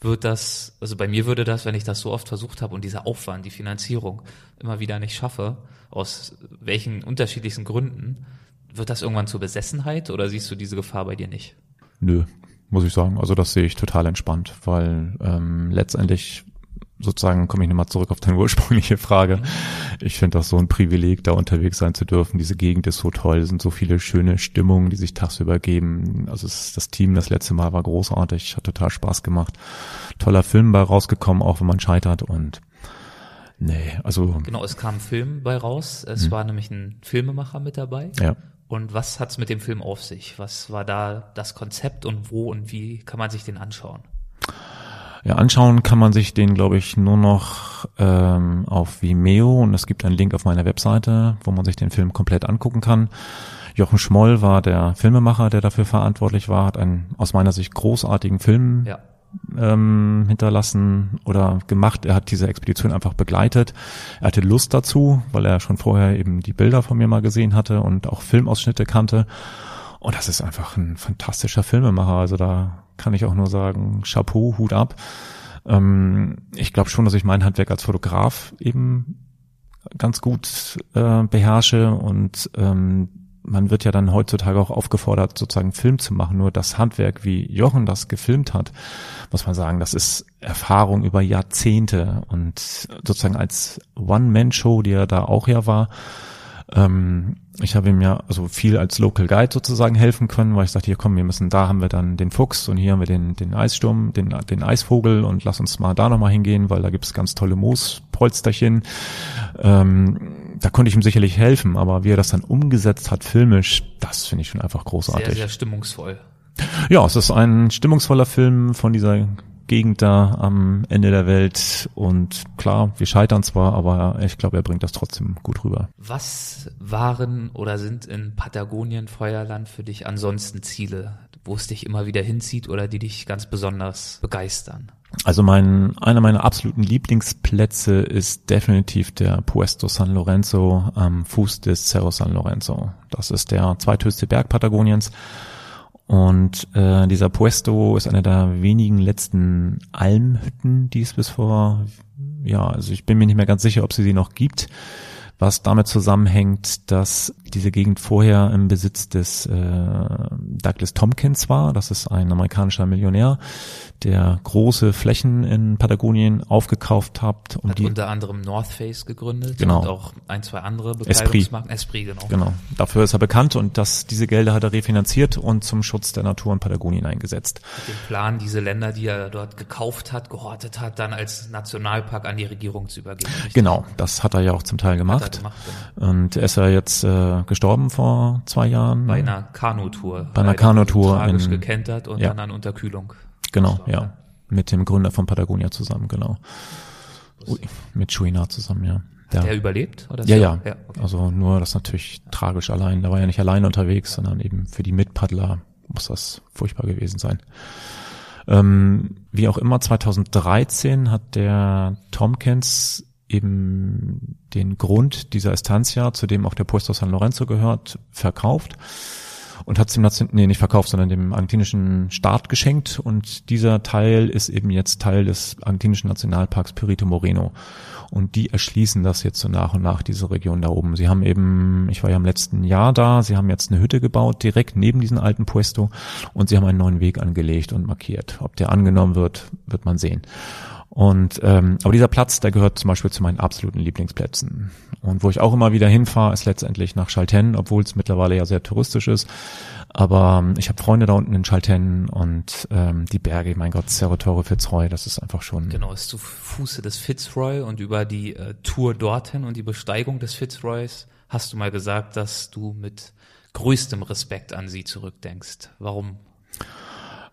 wird das, also bei mir würde das, wenn ich das so oft versucht habe und dieser Aufwand, die Finanzierung immer wieder nicht schaffe, aus welchen unterschiedlichsten Gründen, wird das irgendwann zur Besessenheit oder siehst du diese Gefahr bei dir nicht? Nö, muss ich sagen. Also das sehe ich total entspannt, weil ähm, letztendlich sozusagen komme ich nochmal zurück auf deine ursprüngliche Frage. Ich finde das so ein Privileg, da unterwegs sein zu dürfen. Diese Gegend ist so toll, sind so viele schöne Stimmungen, die sich tagsüber geben. Also es, das Team das letzte Mal war großartig, hat total Spaß gemacht. Toller Film bei rausgekommen, auch wenn man scheitert und nee, also. Genau, es kam ein Film bei raus. Es hm. war nämlich ein Filmemacher mit dabei. Ja. Und was hat's mit dem Film auf sich? Was war da das Konzept und wo und wie kann man sich den anschauen? Ja, anschauen kann man sich den, glaube ich, nur noch ähm, auf Vimeo und es gibt einen Link auf meiner Webseite, wo man sich den Film komplett angucken kann. Jochen Schmoll war der Filmemacher, der dafür verantwortlich war, hat einen aus meiner Sicht großartigen Film ja. Ähm, hinterlassen oder gemacht. Er hat diese Expedition einfach begleitet. Er hatte Lust dazu, weil er schon vorher eben die Bilder von mir mal gesehen hatte und auch Filmausschnitte kannte. Und das ist einfach ein fantastischer Filmemacher. Also da kann ich auch nur sagen, Chapeau, Hut ab. Ähm, ich glaube schon, dass ich mein Handwerk als Fotograf eben ganz gut äh, beherrsche und ähm, man wird ja dann heutzutage auch aufgefordert, sozusagen Film zu machen. Nur das Handwerk, wie Jochen das gefilmt hat, muss man sagen, das ist Erfahrung über Jahrzehnte und sozusagen als One-Man-Show, die er da auch ja war, ähm, ich habe ihm ja also viel als Local Guide sozusagen helfen können, weil ich sagte, hier komm, wir müssen, da haben wir dann den Fuchs und hier haben wir den, den Eissturm, den, den Eisvogel und lass uns mal da nochmal hingehen, weil da gibt's ganz tolle Moospolsterchen. Ähm, da konnte ich ihm sicherlich helfen, aber wie er das dann umgesetzt hat, filmisch, das finde ich schon einfach großartig. Sehr, sehr stimmungsvoll. Ja, es ist ein stimmungsvoller Film von dieser Gegend da am Ende der Welt. Und klar, wir scheitern zwar, aber ich glaube, er bringt das trotzdem gut rüber. Was waren oder sind in Patagonien, Feuerland für dich ansonsten Ziele, wo es dich immer wieder hinzieht oder die dich ganz besonders begeistern? Also mein, einer meiner absoluten Lieblingsplätze ist definitiv der Puesto San Lorenzo am Fuß des Cerro San Lorenzo. Das ist der zweithöchste Berg Patagoniens und äh, dieser Puesto ist einer der wenigen letzten Almhütten, die es bis vor, ja, also ich bin mir nicht mehr ganz sicher, ob sie sie noch gibt was damit zusammenhängt, dass diese Gegend vorher im Besitz des äh, Douglas Tompkins war. Das ist ein amerikanischer Millionär, der große Flächen in Patagonien aufgekauft hat. Um hat die, unter anderem North Face gegründet genau. und auch ein, zwei andere Bekleidungsmarken. Esprit. Esprit, genau. Genau, dafür ist er bekannt und das, diese Gelder hat er refinanziert und zum Schutz der Natur in Patagonien eingesetzt. Mit dem Plan, diese Länder, die er dort gekauft hat, gehortet hat, dann als Nationalpark an die Regierung zu übergeben. Richtig? Genau, das hat er ja auch zum Teil gemacht gemacht. Genau. Und er ist ja jetzt äh, gestorben vor zwei Jahren. Bei einer Kanutour. Bei einer Kanutour. Tragisch in, gekentert und ja. dann an Unterkühlung. Genau, ja. Mit dem Gründer von Patagonia zusammen, genau. Ui, mit Chouinard zusammen, ja. Hat der überlebt? Oder ja, ja. ja okay. Also nur das natürlich tragisch allein. Da war ja nicht allein unterwegs, sondern eben für die Mitpaddler muss das furchtbar gewesen sein. Ähm, wie auch immer, 2013 hat der Tompkins eben den Grund dieser Estancia, zu dem auch der Puesto San Lorenzo gehört, verkauft und hat es dem Nation nee, nicht verkauft, sondern dem argentinischen Staat geschenkt und dieser Teil ist eben jetzt Teil des argentinischen Nationalparks Perito Moreno und die erschließen das jetzt so nach und nach, diese Region da oben. Sie haben eben, ich war ja im letzten Jahr da, sie haben jetzt eine Hütte gebaut, direkt neben diesem alten Puesto und sie haben einen neuen Weg angelegt und markiert. Ob der angenommen wird, wird man sehen. Und ähm, aber dieser Platz, der gehört zum Beispiel zu meinen absoluten Lieblingsplätzen. Und wo ich auch immer wieder hinfahre, ist letztendlich nach Schalten, obwohl es mittlerweile ja sehr touristisch ist. Aber ähm, ich habe Freunde da unten in Schalten und ähm, die Berge, mein Gott, Cerro Torre Fitzroy, das ist einfach schon. Genau, ist zu Fuße des Fitzroy und über die äh, Tour dorthin und die Besteigung des Fitzroys hast du mal gesagt, dass du mit größtem Respekt an sie zurückdenkst. Warum?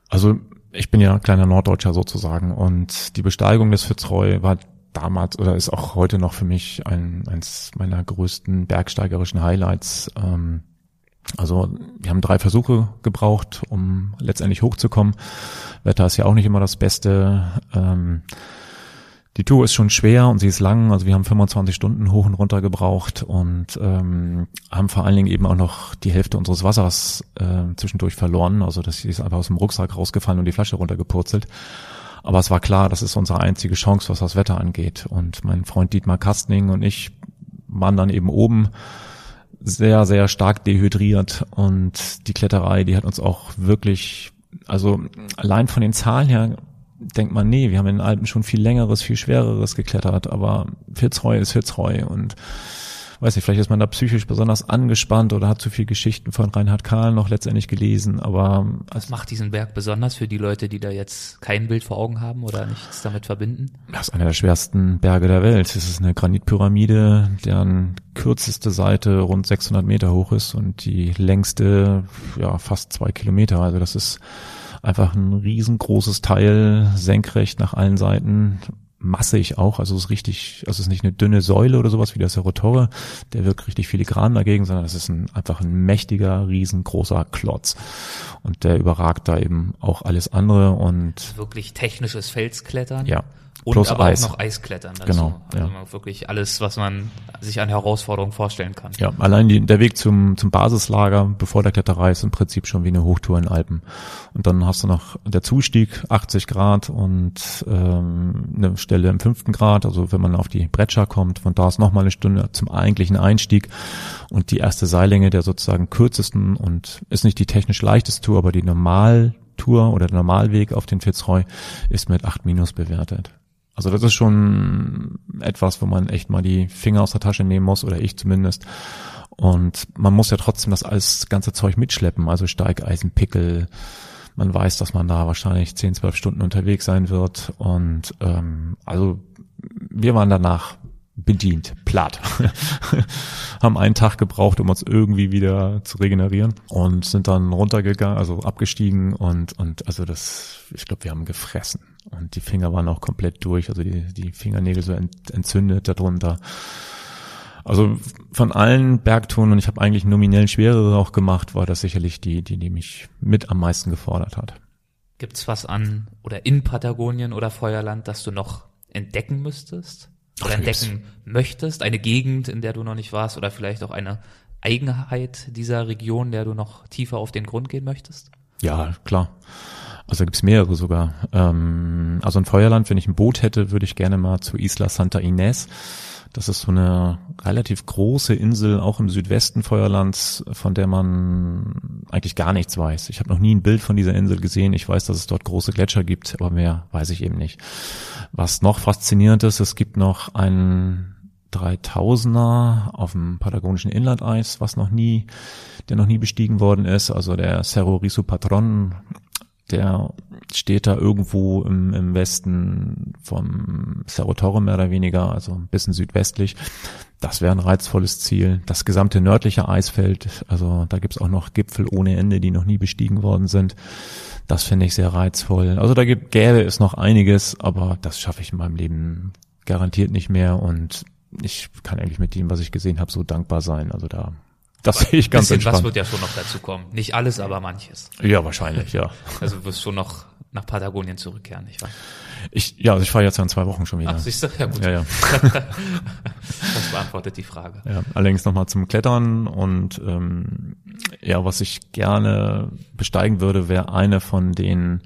Also ich bin ja kleiner Norddeutscher sozusagen und die Besteigung des Fitzroy war damals oder ist auch heute noch für mich ein, eins meiner größten bergsteigerischen Highlights. Ähm, also wir haben drei Versuche gebraucht, um letztendlich hochzukommen. Wetter ist ja auch nicht immer das Beste. Ähm, die Tour ist schon schwer und sie ist lang. Also wir haben 25 Stunden hoch und runter gebraucht und ähm, haben vor allen Dingen eben auch noch die Hälfte unseres Wassers äh, zwischendurch verloren. Also das ist einfach aus dem Rucksack rausgefallen und die Flasche runtergepurzelt. Aber es war klar, das ist unsere einzige Chance, was das Wetter angeht. Und mein Freund Dietmar Kastning und ich waren dann eben oben sehr, sehr stark dehydriert und die Kletterei, die hat uns auch wirklich, also allein von den Zahlen her denkt man, nee, wir haben in den Alpen schon viel längeres, viel schwereres geklettert, aber Fitzroy ist Fitzroy und weiß nicht, vielleicht ist man da psychisch besonders angespannt oder hat zu viel Geschichten von Reinhard Kahl noch letztendlich gelesen, aber was macht diesen Berg besonders für die Leute, die da jetzt kein Bild vor Augen haben oder nichts damit verbinden? Das ist einer der schwersten Berge der Welt. Es ist eine Granitpyramide, deren kürzeste Seite rund 600 Meter hoch ist und die längste ja fast zwei Kilometer. Also das ist einfach ein riesengroßes Teil, senkrecht nach allen Seiten, massig auch, also es ist richtig, also es ist nicht eine dünne Säule oder sowas wie der Serotore, der wirkt richtig filigran dagegen, sondern es ist ein, einfach ein mächtiger, riesengroßer Klotz und der überragt da eben auch alles andere und wirklich technisches Felsklettern. Ja. Und Plus aber Eis. auch noch Eisklettern dazu. Genau. Also ja. wirklich alles, was man sich an Herausforderungen vorstellen kann. Ja, allein die, der Weg zum, zum Basislager bevor der Kletterei ist im Prinzip schon wie eine Hochtour in Alpen. Und dann hast du noch der Zustieg 80 Grad und ähm, eine Stelle im fünften Grad. Also wenn man auf die Breccia kommt, von da ist nochmal eine Stunde zum eigentlichen Einstieg. Und die erste Seillänge der sozusagen kürzesten und ist nicht die technisch leichteste Tour, aber die Normaltour oder der Normalweg auf den Fitzroy ist mit 8 Minus bewertet. Also das ist schon etwas, wo man echt mal die Finger aus der Tasche nehmen muss, oder ich zumindest. Und man muss ja trotzdem das alles ganze Zeug mitschleppen, also Steigeisen, Pickel. Man weiß, dass man da wahrscheinlich 10, 12 Stunden unterwegs sein wird. Und ähm, also wir waren danach bedient, platt. haben einen Tag gebraucht, um uns irgendwie wieder zu regenerieren und sind dann runtergegangen, also abgestiegen und und also das, ich glaube, wir haben gefressen und die Finger waren auch komplett durch, also die die Fingernägel so entzündet darunter. Also von allen Bergtouren und ich habe eigentlich nominell schwerere auch gemacht, war das sicherlich die, die, die mich mit am meisten gefordert hat. Gibt's was an oder in Patagonien oder Feuerland, das du noch entdecken müsstest? oder Ach, entdecken möchtest, eine Gegend, in der du noch nicht warst oder vielleicht auch eine Eigenheit dieser Region, der du noch tiefer auf den Grund gehen möchtest? Ja, klar. Also gibt's mehrere sogar. Ähm, also in Feuerland, wenn ich ein Boot hätte, würde ich gerne mal zu Isla Santa Inés. Das ist so eine relativ große Insel, auch im Südwesten Feuerlands, von der man eigentlich gar nichts weiß. Ich habe noch nie ein Bild von dieser Insel gesehen. Ich weiß, dass es dort große Gletscher gibt, aber mehr weiß ich eben nicht. Was noch faszinierend ist, es gibt noch einen 3000er auf dem patagonischen Inlandeis, was noch nie, der noch nie bestiegen worden ist, also der Cerro Risu Patron, der steht da irgendwo im, im Westen vom Cerro Torre mehr oder weniger, also ein bisschen südwestlich. Das wäre ein reizvolles Ziel. Das gesamte nördliche Eisfeld, also da gibt's auch noch Gipfel ohne Ende, die noch nie bestiegen worden sind. Das finde ich sehr reizvoll. Also da gibt, gäbe es noch einiges, aber das schaffe ich in meinem Leben garantiert nicht mehr und ich kann eigentlich mit dem, was ich gesehen habe, so dankbar sein. Also da das sehe ich ganz entspannt. Was wird ja schon noch dazu kommen. Nicht alles, aber manches. Ja, wahrscheinlich, ja. Also du wirst schon noch nach Patagonien zurückkehren, nicht wahr? Ich, ja, also ich fahre jetzt ja in zwei Wochen schon wieder. Ach, siehst du? Ja, gut. Ja, ja. das beantwortet die Frage. Ja, allerdings nochmal zum Klettern und ähm, ja, was ich gerne besteigen würde, wäre eine von den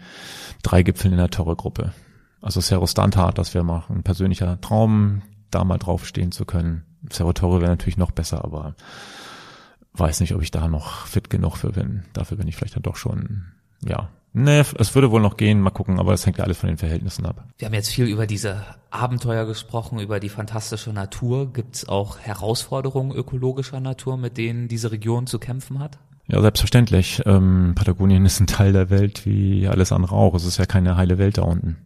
drei Gipfeln in der Torre-Gruppe. Also Cerro Stanta, das wäre mal ein persönlicher Traum, da mal draufstehen zu können. Cerro Torre wäre natürlich noch besser, aber weiß nicht, ob ich da noch fit genug für bin. Dafür bin ich vielleicht dann doch schon, ja, Nee, es würde wohl noch gehen, mal gucken, aber es hängt ja alles von den Verhältnissen ab. Wir haben jetzt viel über diese Abenteuer gesprochen, über die fantastische Natur. Gibt es auch Herausforderungen ökologischer Natur, mit denen diese Region zu kämpfen hat? Ja, selbstverständlich. Ähm, Patagonien ist ein Teil der Welt wie alles andere auch. Es ist ja keine heile Welt da unten.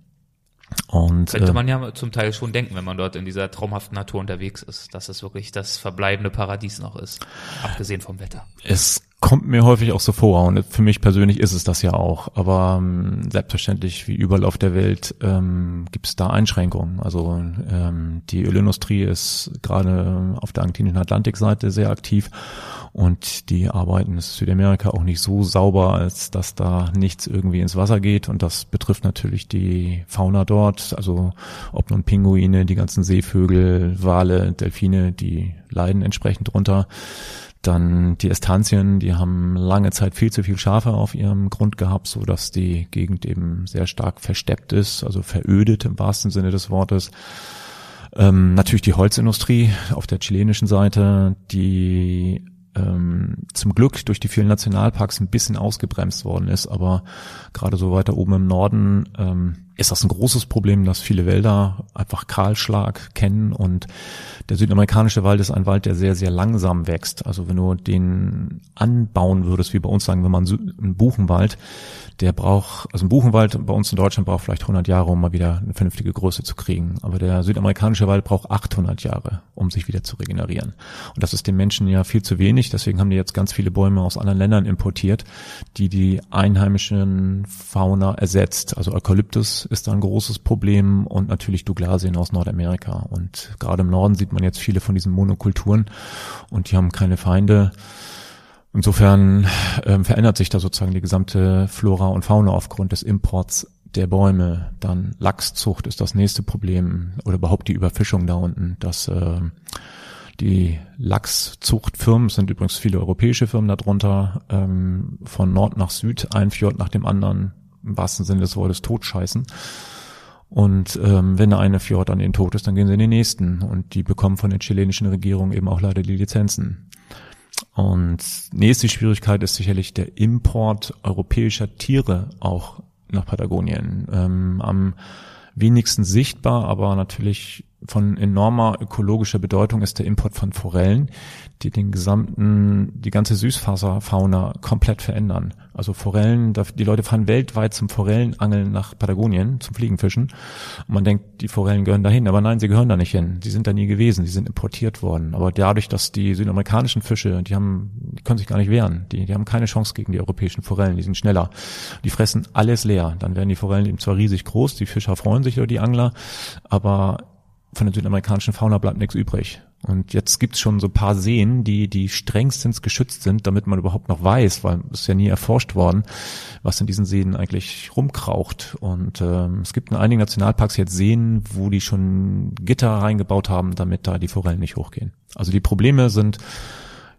Und, Könnte äh, man ja zum Teil schon denken, wenn man dort in dieser traumhaften Natur unterwegs ist, dass es wirklich das verbleibende Paradies noch ist, abgesehen vom Wetter. Es kommt mir häufig auch so vor und für mich persönlich ist es das ja auch. Aber ähm, selbstverständlich, wie überall auf der Welt, ähm, gibt es da Einschränkungen. Also ähm, die Ölindustrie ist gerade auf der argentinischen Atlantikseite sehr aktiv und die arbeiten in Südamerika auch nicht so sauber, als dass da nichts irgendwie ins Wasser geht und das betrifft natürlich die Fauna dort, also ob nun Pinguine, die ganzen Seevögel, Wale, Delfine, die leiden entsprechend drunter. Dann die Estantien, die haben lange Zeit viel zu viel Schafe auf ihrem Grund gehabt, so dass die Gegend eben sehr stark versteppt ist, also verödet im wahrsten Sinne des Wortes. Ähm, natürlich die Holzindustrie auf der chilenischen Seite, die ähm, zum Glück durch die vielen Nationalparks ein bisschen ausgebremst worden ist, aber gerade so weiter oben im Norden ähm, ist das ein großes Problem, dass viele Wälder einfach Kahlschlag kennen und der südamerikanische Wald ist ein Wald, der sehr, sehr langsam wächst. Also wenn du den anbauen würdest, wie bei uns sagen wir mal einen Buchenwald, der braucht, also ein Buchenwald bei uns in Deutschland braucht vielleicht 100 Jahre, um mal wieder eine vernünftige Größe zu kriegen. Aber der südamerikanische Wald braucht 800 Jahre, um sich wieder zu regenerieren. Und das ist den Menschen ja viel zu wenig. Deswegen haben die jetzt ganz viele Bäume aus anderen Ländern importiert, die die einheimischen Fauna ersetzt. Also Eukalyptus ist da ein großes Problem und natürlich Douglasien aus Nordamerika. Und gerade im Norden sieht man jetzt viele von diesen Monokulturen und die haben keine Feinde. Insofern ähm, verändert sich da sozusagen die gesamte Flora und Fauna aufgrund des Imports der Bäume. Dann Lachszucht ist das nächste Problem oder überhaupt die Überfischung da unten. Dass äh, die Lachszuchtfirmen sind übrigens viele europäische Firmen darunter, ähm, von Nord nach Süd, ein Fjord nach dem anderen, im wahrsten Sinne des Wortes totscheißen. Und ähm, wenn der eine Fjord an den tot ist, dann gehen sie in den nächsten. Und die bekommen von der chilenischen Regierung eben auch leider die Lizenzen. Und nächste Schwierigkeit ist sicherlich der Import europäischer Tiere auch nach Patagonien. Ähm, am wenigsten sichtbar, aber natürlich von enormer ökologischer Bedeutung ist der Import von Forellen, die den gesamten, die ganze Süßfaserfauna komplett verändern. Also Forellen, die Leute fahren weltweit zum Forellenangeln nach Patagonien, zum Fliegenfischen. Und man denkt, die Forellen gehören dahin, aber nein, sie gehören da nicht hin. Sie sind da nie gewesen, sie sind importiert worden. Aber dadurch, dass die südamerikanischen Fische, die haben, die können sich gar nicht wehren. Die, die haben keine Chance gegen die europäischen Forellen, die sind schneller. Die fressen alles leer. Dann werden die Forellen eben zwar riesig groß, die Fischer freuen sich über die Angler, aber von der südamerikanischen Fauna bleibt nichts übrig. Und jetzt gibt's schon so paar Seen, die, die strengstens geschützt sind, damit man überhaupt noch weiß, weil es ja nie erforscht worden, was in diesen Seen eigentlich rumkraucht. Und ähm, es gibt in einigen Nationalparks jetzt Seen, wo die schon Gitter reingebaut haben, damit da die Forellen nicht hochgehen. Also die Probleme sind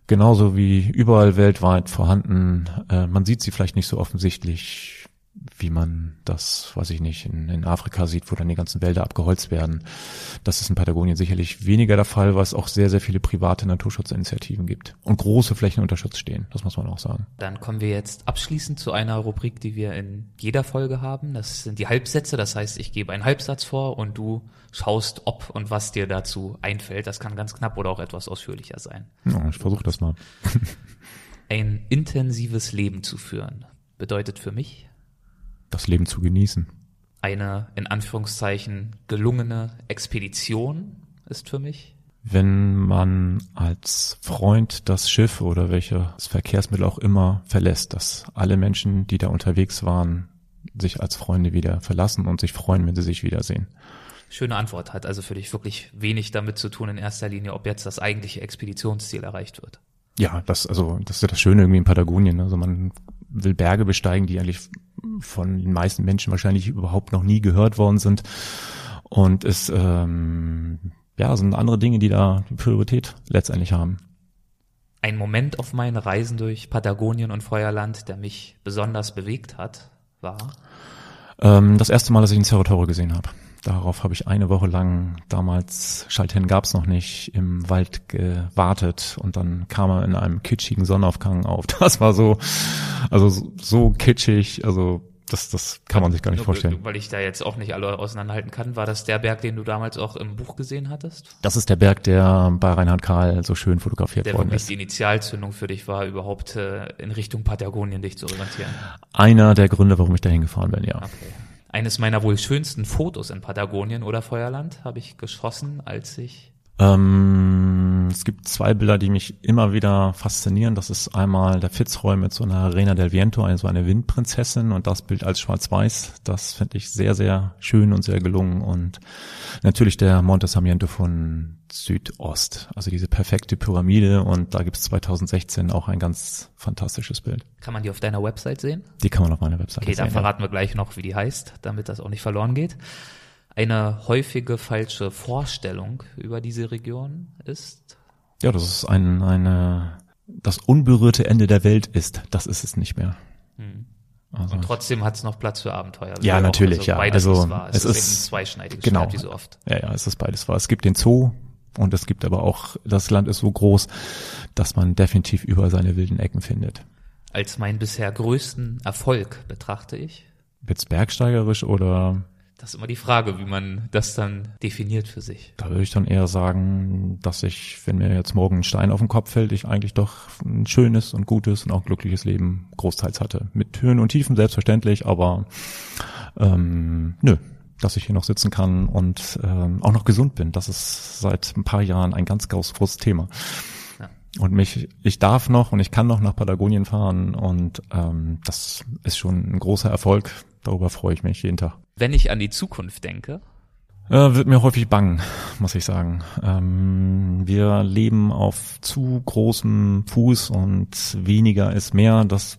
genauso wie überall weltweit vorhanden. Äh, man sieht sie vielleicht nicht so offensichtlich wie man das, weiß ich nicht, in, in Afrika sieht, wo dann die ganzen Wälder abgeholzt werden. Das ist in Patagonien sicherlich weniger der Fall, weil es auch sehr, sehr viele private Naturschutzinitiativen gibt und große Flächen unter Schutz stehen. Das muss man auch sagen. Dann kommen wir jetzt abschließend zu einer Rubrik, die wir in jeder Folge haben. Das sind die Halbsätze. Das heißt, ich gebe einen Halbsatz vor und du schaust, ob und was dir dazu einfällt. Das kann ganz knapp oder auch etwas ausführlicher sein. Ja, ich versuche das mal. Ein intensives Leben zu führen bedeutet für mich das Leben zu genießen. Eine in Anführungszeichen gelungene Expedition ist für mich. Wenn man als Freund das Schiff oder welches Verkehrsmittel auch immer verlässt, dass alle Menschen, die da unterwegs waren, sich als Freunde wieder verlassen und sich freuen, wenn sie sich wiedersehen. Schöne Antwort hat also für dich wirklich wenig damit zu tun in erster Linie, ob jetzt das eigentliche Expeditionsziel erreicht wird. Ja, das, also, das ist ja das Schöne irgendwie in Patagonien. Also man will Berge besteigen, die eigentlich von den meisten Menschen wahrscheinlich überhaupt noch nie gehört worden sind. Und es ähm, ja, sind andere Dinge, die da die Priorität letztendlich haben. Ein Moment auf meinen Reisen durch Patagonien und Feuerland, der mich besonders bewegt hat, war? Ähm, das erste Mal, dass ich ein Cerro Torre gesehen habe. Darauf habe ich eine Woche lang, damals Schalthen gab es noch nicht, im Wald gewartet und dann kam er in einem kitschigen Sonnenaufgang auf. Das war so, also so kitschig, also das, das kann man sich gar nicht vorstellen. Weil ich da jetzt auch nicht alle auseinanderhalten kann, war das der Berg, den du damals auch im Buch gesehen hattest? Das ist der Berg, der bei Reinhard Karl so schön fotografiert der worden ist. Der die Initialzündung für dich war, überhaupt äh, in Richtung Patagonien dich zu orientieren. Einer der Gründe, warum ich dahin gefahren bin, ja. Okay. Eines meiner wohl schönsten Fotos in Patagonien oder Feuerland habe ich geschossen, als ich ähm, es gibt zwei Bilder, die mich immer wieder faszinieren. Das ist einmal der Fitzroy mit so einer Reina del Viento, also eine Windprinzessin und das Bild als schwarz-weiß. Das finde ich sehr, sehr schön und sehr gelungen. Und natürlich der Monte Sarmiento von Südost, also diese perfekte Pyramide und da gibt es 2016 auch ein ganz fantastisches Bild. Kann man die auf deiner Website sehen? Die kann man auf meiner Website okay, sehen. Okay, dann verraten ja. wir gleich noch, wie die heißt, damit das auch nicht verloren geht eine häufige falsche Vorstellung über diese Region ist? Ja, das ist ein, eine, das unberührte Ende der Welt ist. Das ist es nicht mehr. Hm. Also. Und trotzdem hat es noch Platz für Abenteuer. Ja, natürlich, also ja. Beides also, ist wahr. Es, es ist, zweischneidiges genau, Schwert, wie so oft. Ja, ja, es ist beides wahr. Es gibt den Zoo und es gibt aber auch, das Land ist so groß, dass man definitiv über seine wilden Ecken findet. Als meinen bisher größten Erfolg betrachte ich. Wird's bergsteigerisch oder das ist immer die Frage, wie man das dann definiert für sich. Da würde ich dann eher sagen, dass ich, wenn mir jetzt morgen ein Stein auf den Kopf fällt, ich eigentlich doch ein schönes und gutes und auch glückliches Leben großteils hatte. Mit Höhen und Tiefen selbstverständlich, aber ähm, nö, dass ich hier noch sitzen kann und ähm, auch noch gesund bin. Das ist seit ein paar Jahren ein ganz, großes Thema. Und mich, ich darf noch und ich kann noch nach Patagonien fahren und ähm, das ist schon ein großer Erfolg. Darüber freue ich mich jeden Tag. Wenn ich an die Zukunft denke, äh, wird mir häufig bang, muss ich sagen. Ähm, wir leben auf zu großem Fuß und weniger ist mehr. Das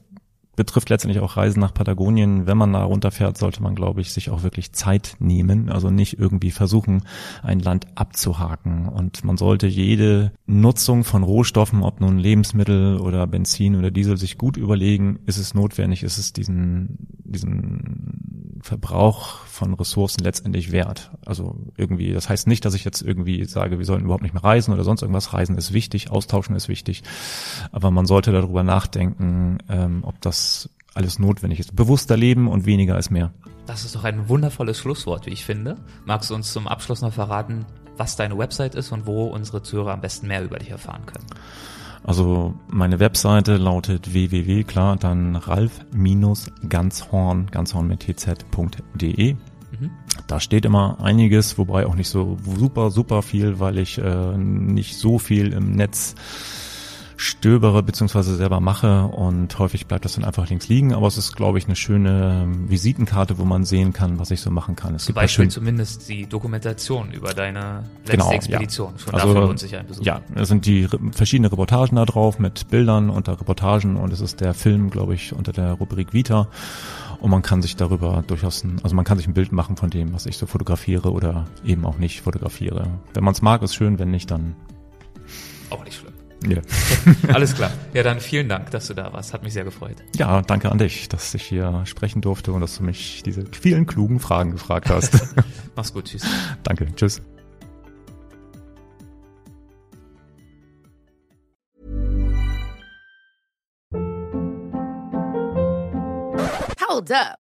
betrifft letztendlich auch Reisen nach Patagonien. Wenn man da runterfährt, sollte man, glaube ich, sich auch wirklich Zeit nehmen. Also nicht irgendwie versuchen, ein Land abzuhaken. Und man sollte jede Nutzung von Rohstoffen, ob nun Lebensmittel oder Benzin oder Diesel, sich gut überlegen, ist es notwendig, ist es diesen, diesen Verbrauch von Ressourcen letztendlich wert. Also irgendwie, das heißt nicht, dass ich jetzt irgendwie sage, wir sollten überhaupt nicht mehr reisen oder sonst irgendwas. Reisen ist wichtig, austauschen ist wichtig. Aber man sollte darüber nachdenken, ähm, ob das alles notwendig ist. Bewusster leben und weniger ist mehr. Das ist doch ein wundervolles Schlusswort, wie ich finde. Magst du uns zum Abschluss noch verraten, was deine Website ist und wo unsere Zuhörer am besten mehr über dich erfahren können? Also meine Webseite lautet www, klar, dann ralf-ganzhorn, ganzhorn mit tz.de. Mhm. Da steht immer einiges, wobei auch nicht so super, super viel, weil ich äh, nicht so viel im Netz stöbere beziehungsweise selber mache und häufig bleibt das dann einfach links liegen, aber es ist, glaube ich, eine schöne Visitenkarte, wo man sehen kann, was ich so machen kann. Es Zum Beispiel zumindest die Dokumentation über deine letzte genau, Expedition. Ja. Schon also, davon lohnt sich ein Besuch. Ja, es sind die verschiedene Reportagen da drauf mit Bildern unter Reportagen und es ist der Film, glaube ich, unter der Rubrik Vita. Und man kann sich darüber durchaus, ein, also man kann sich ein Bild machen von dem, was ich so fotografiere oder eben auch nicht fotografiere. Wenn man es mag, ist schön, wenn nicht, dann auch nicht schlimm. Ja. Alles klar. Ja, dann vielen Dank, dass du da warst. Hat mich sehr gefreut. Ja, danke an dich, dass ich hier sprechen durfte und dass du mich diese vielen klugen Fragen gefragt hast. Mach's gut. Tschüss. Danke. Tschüss. Hold up.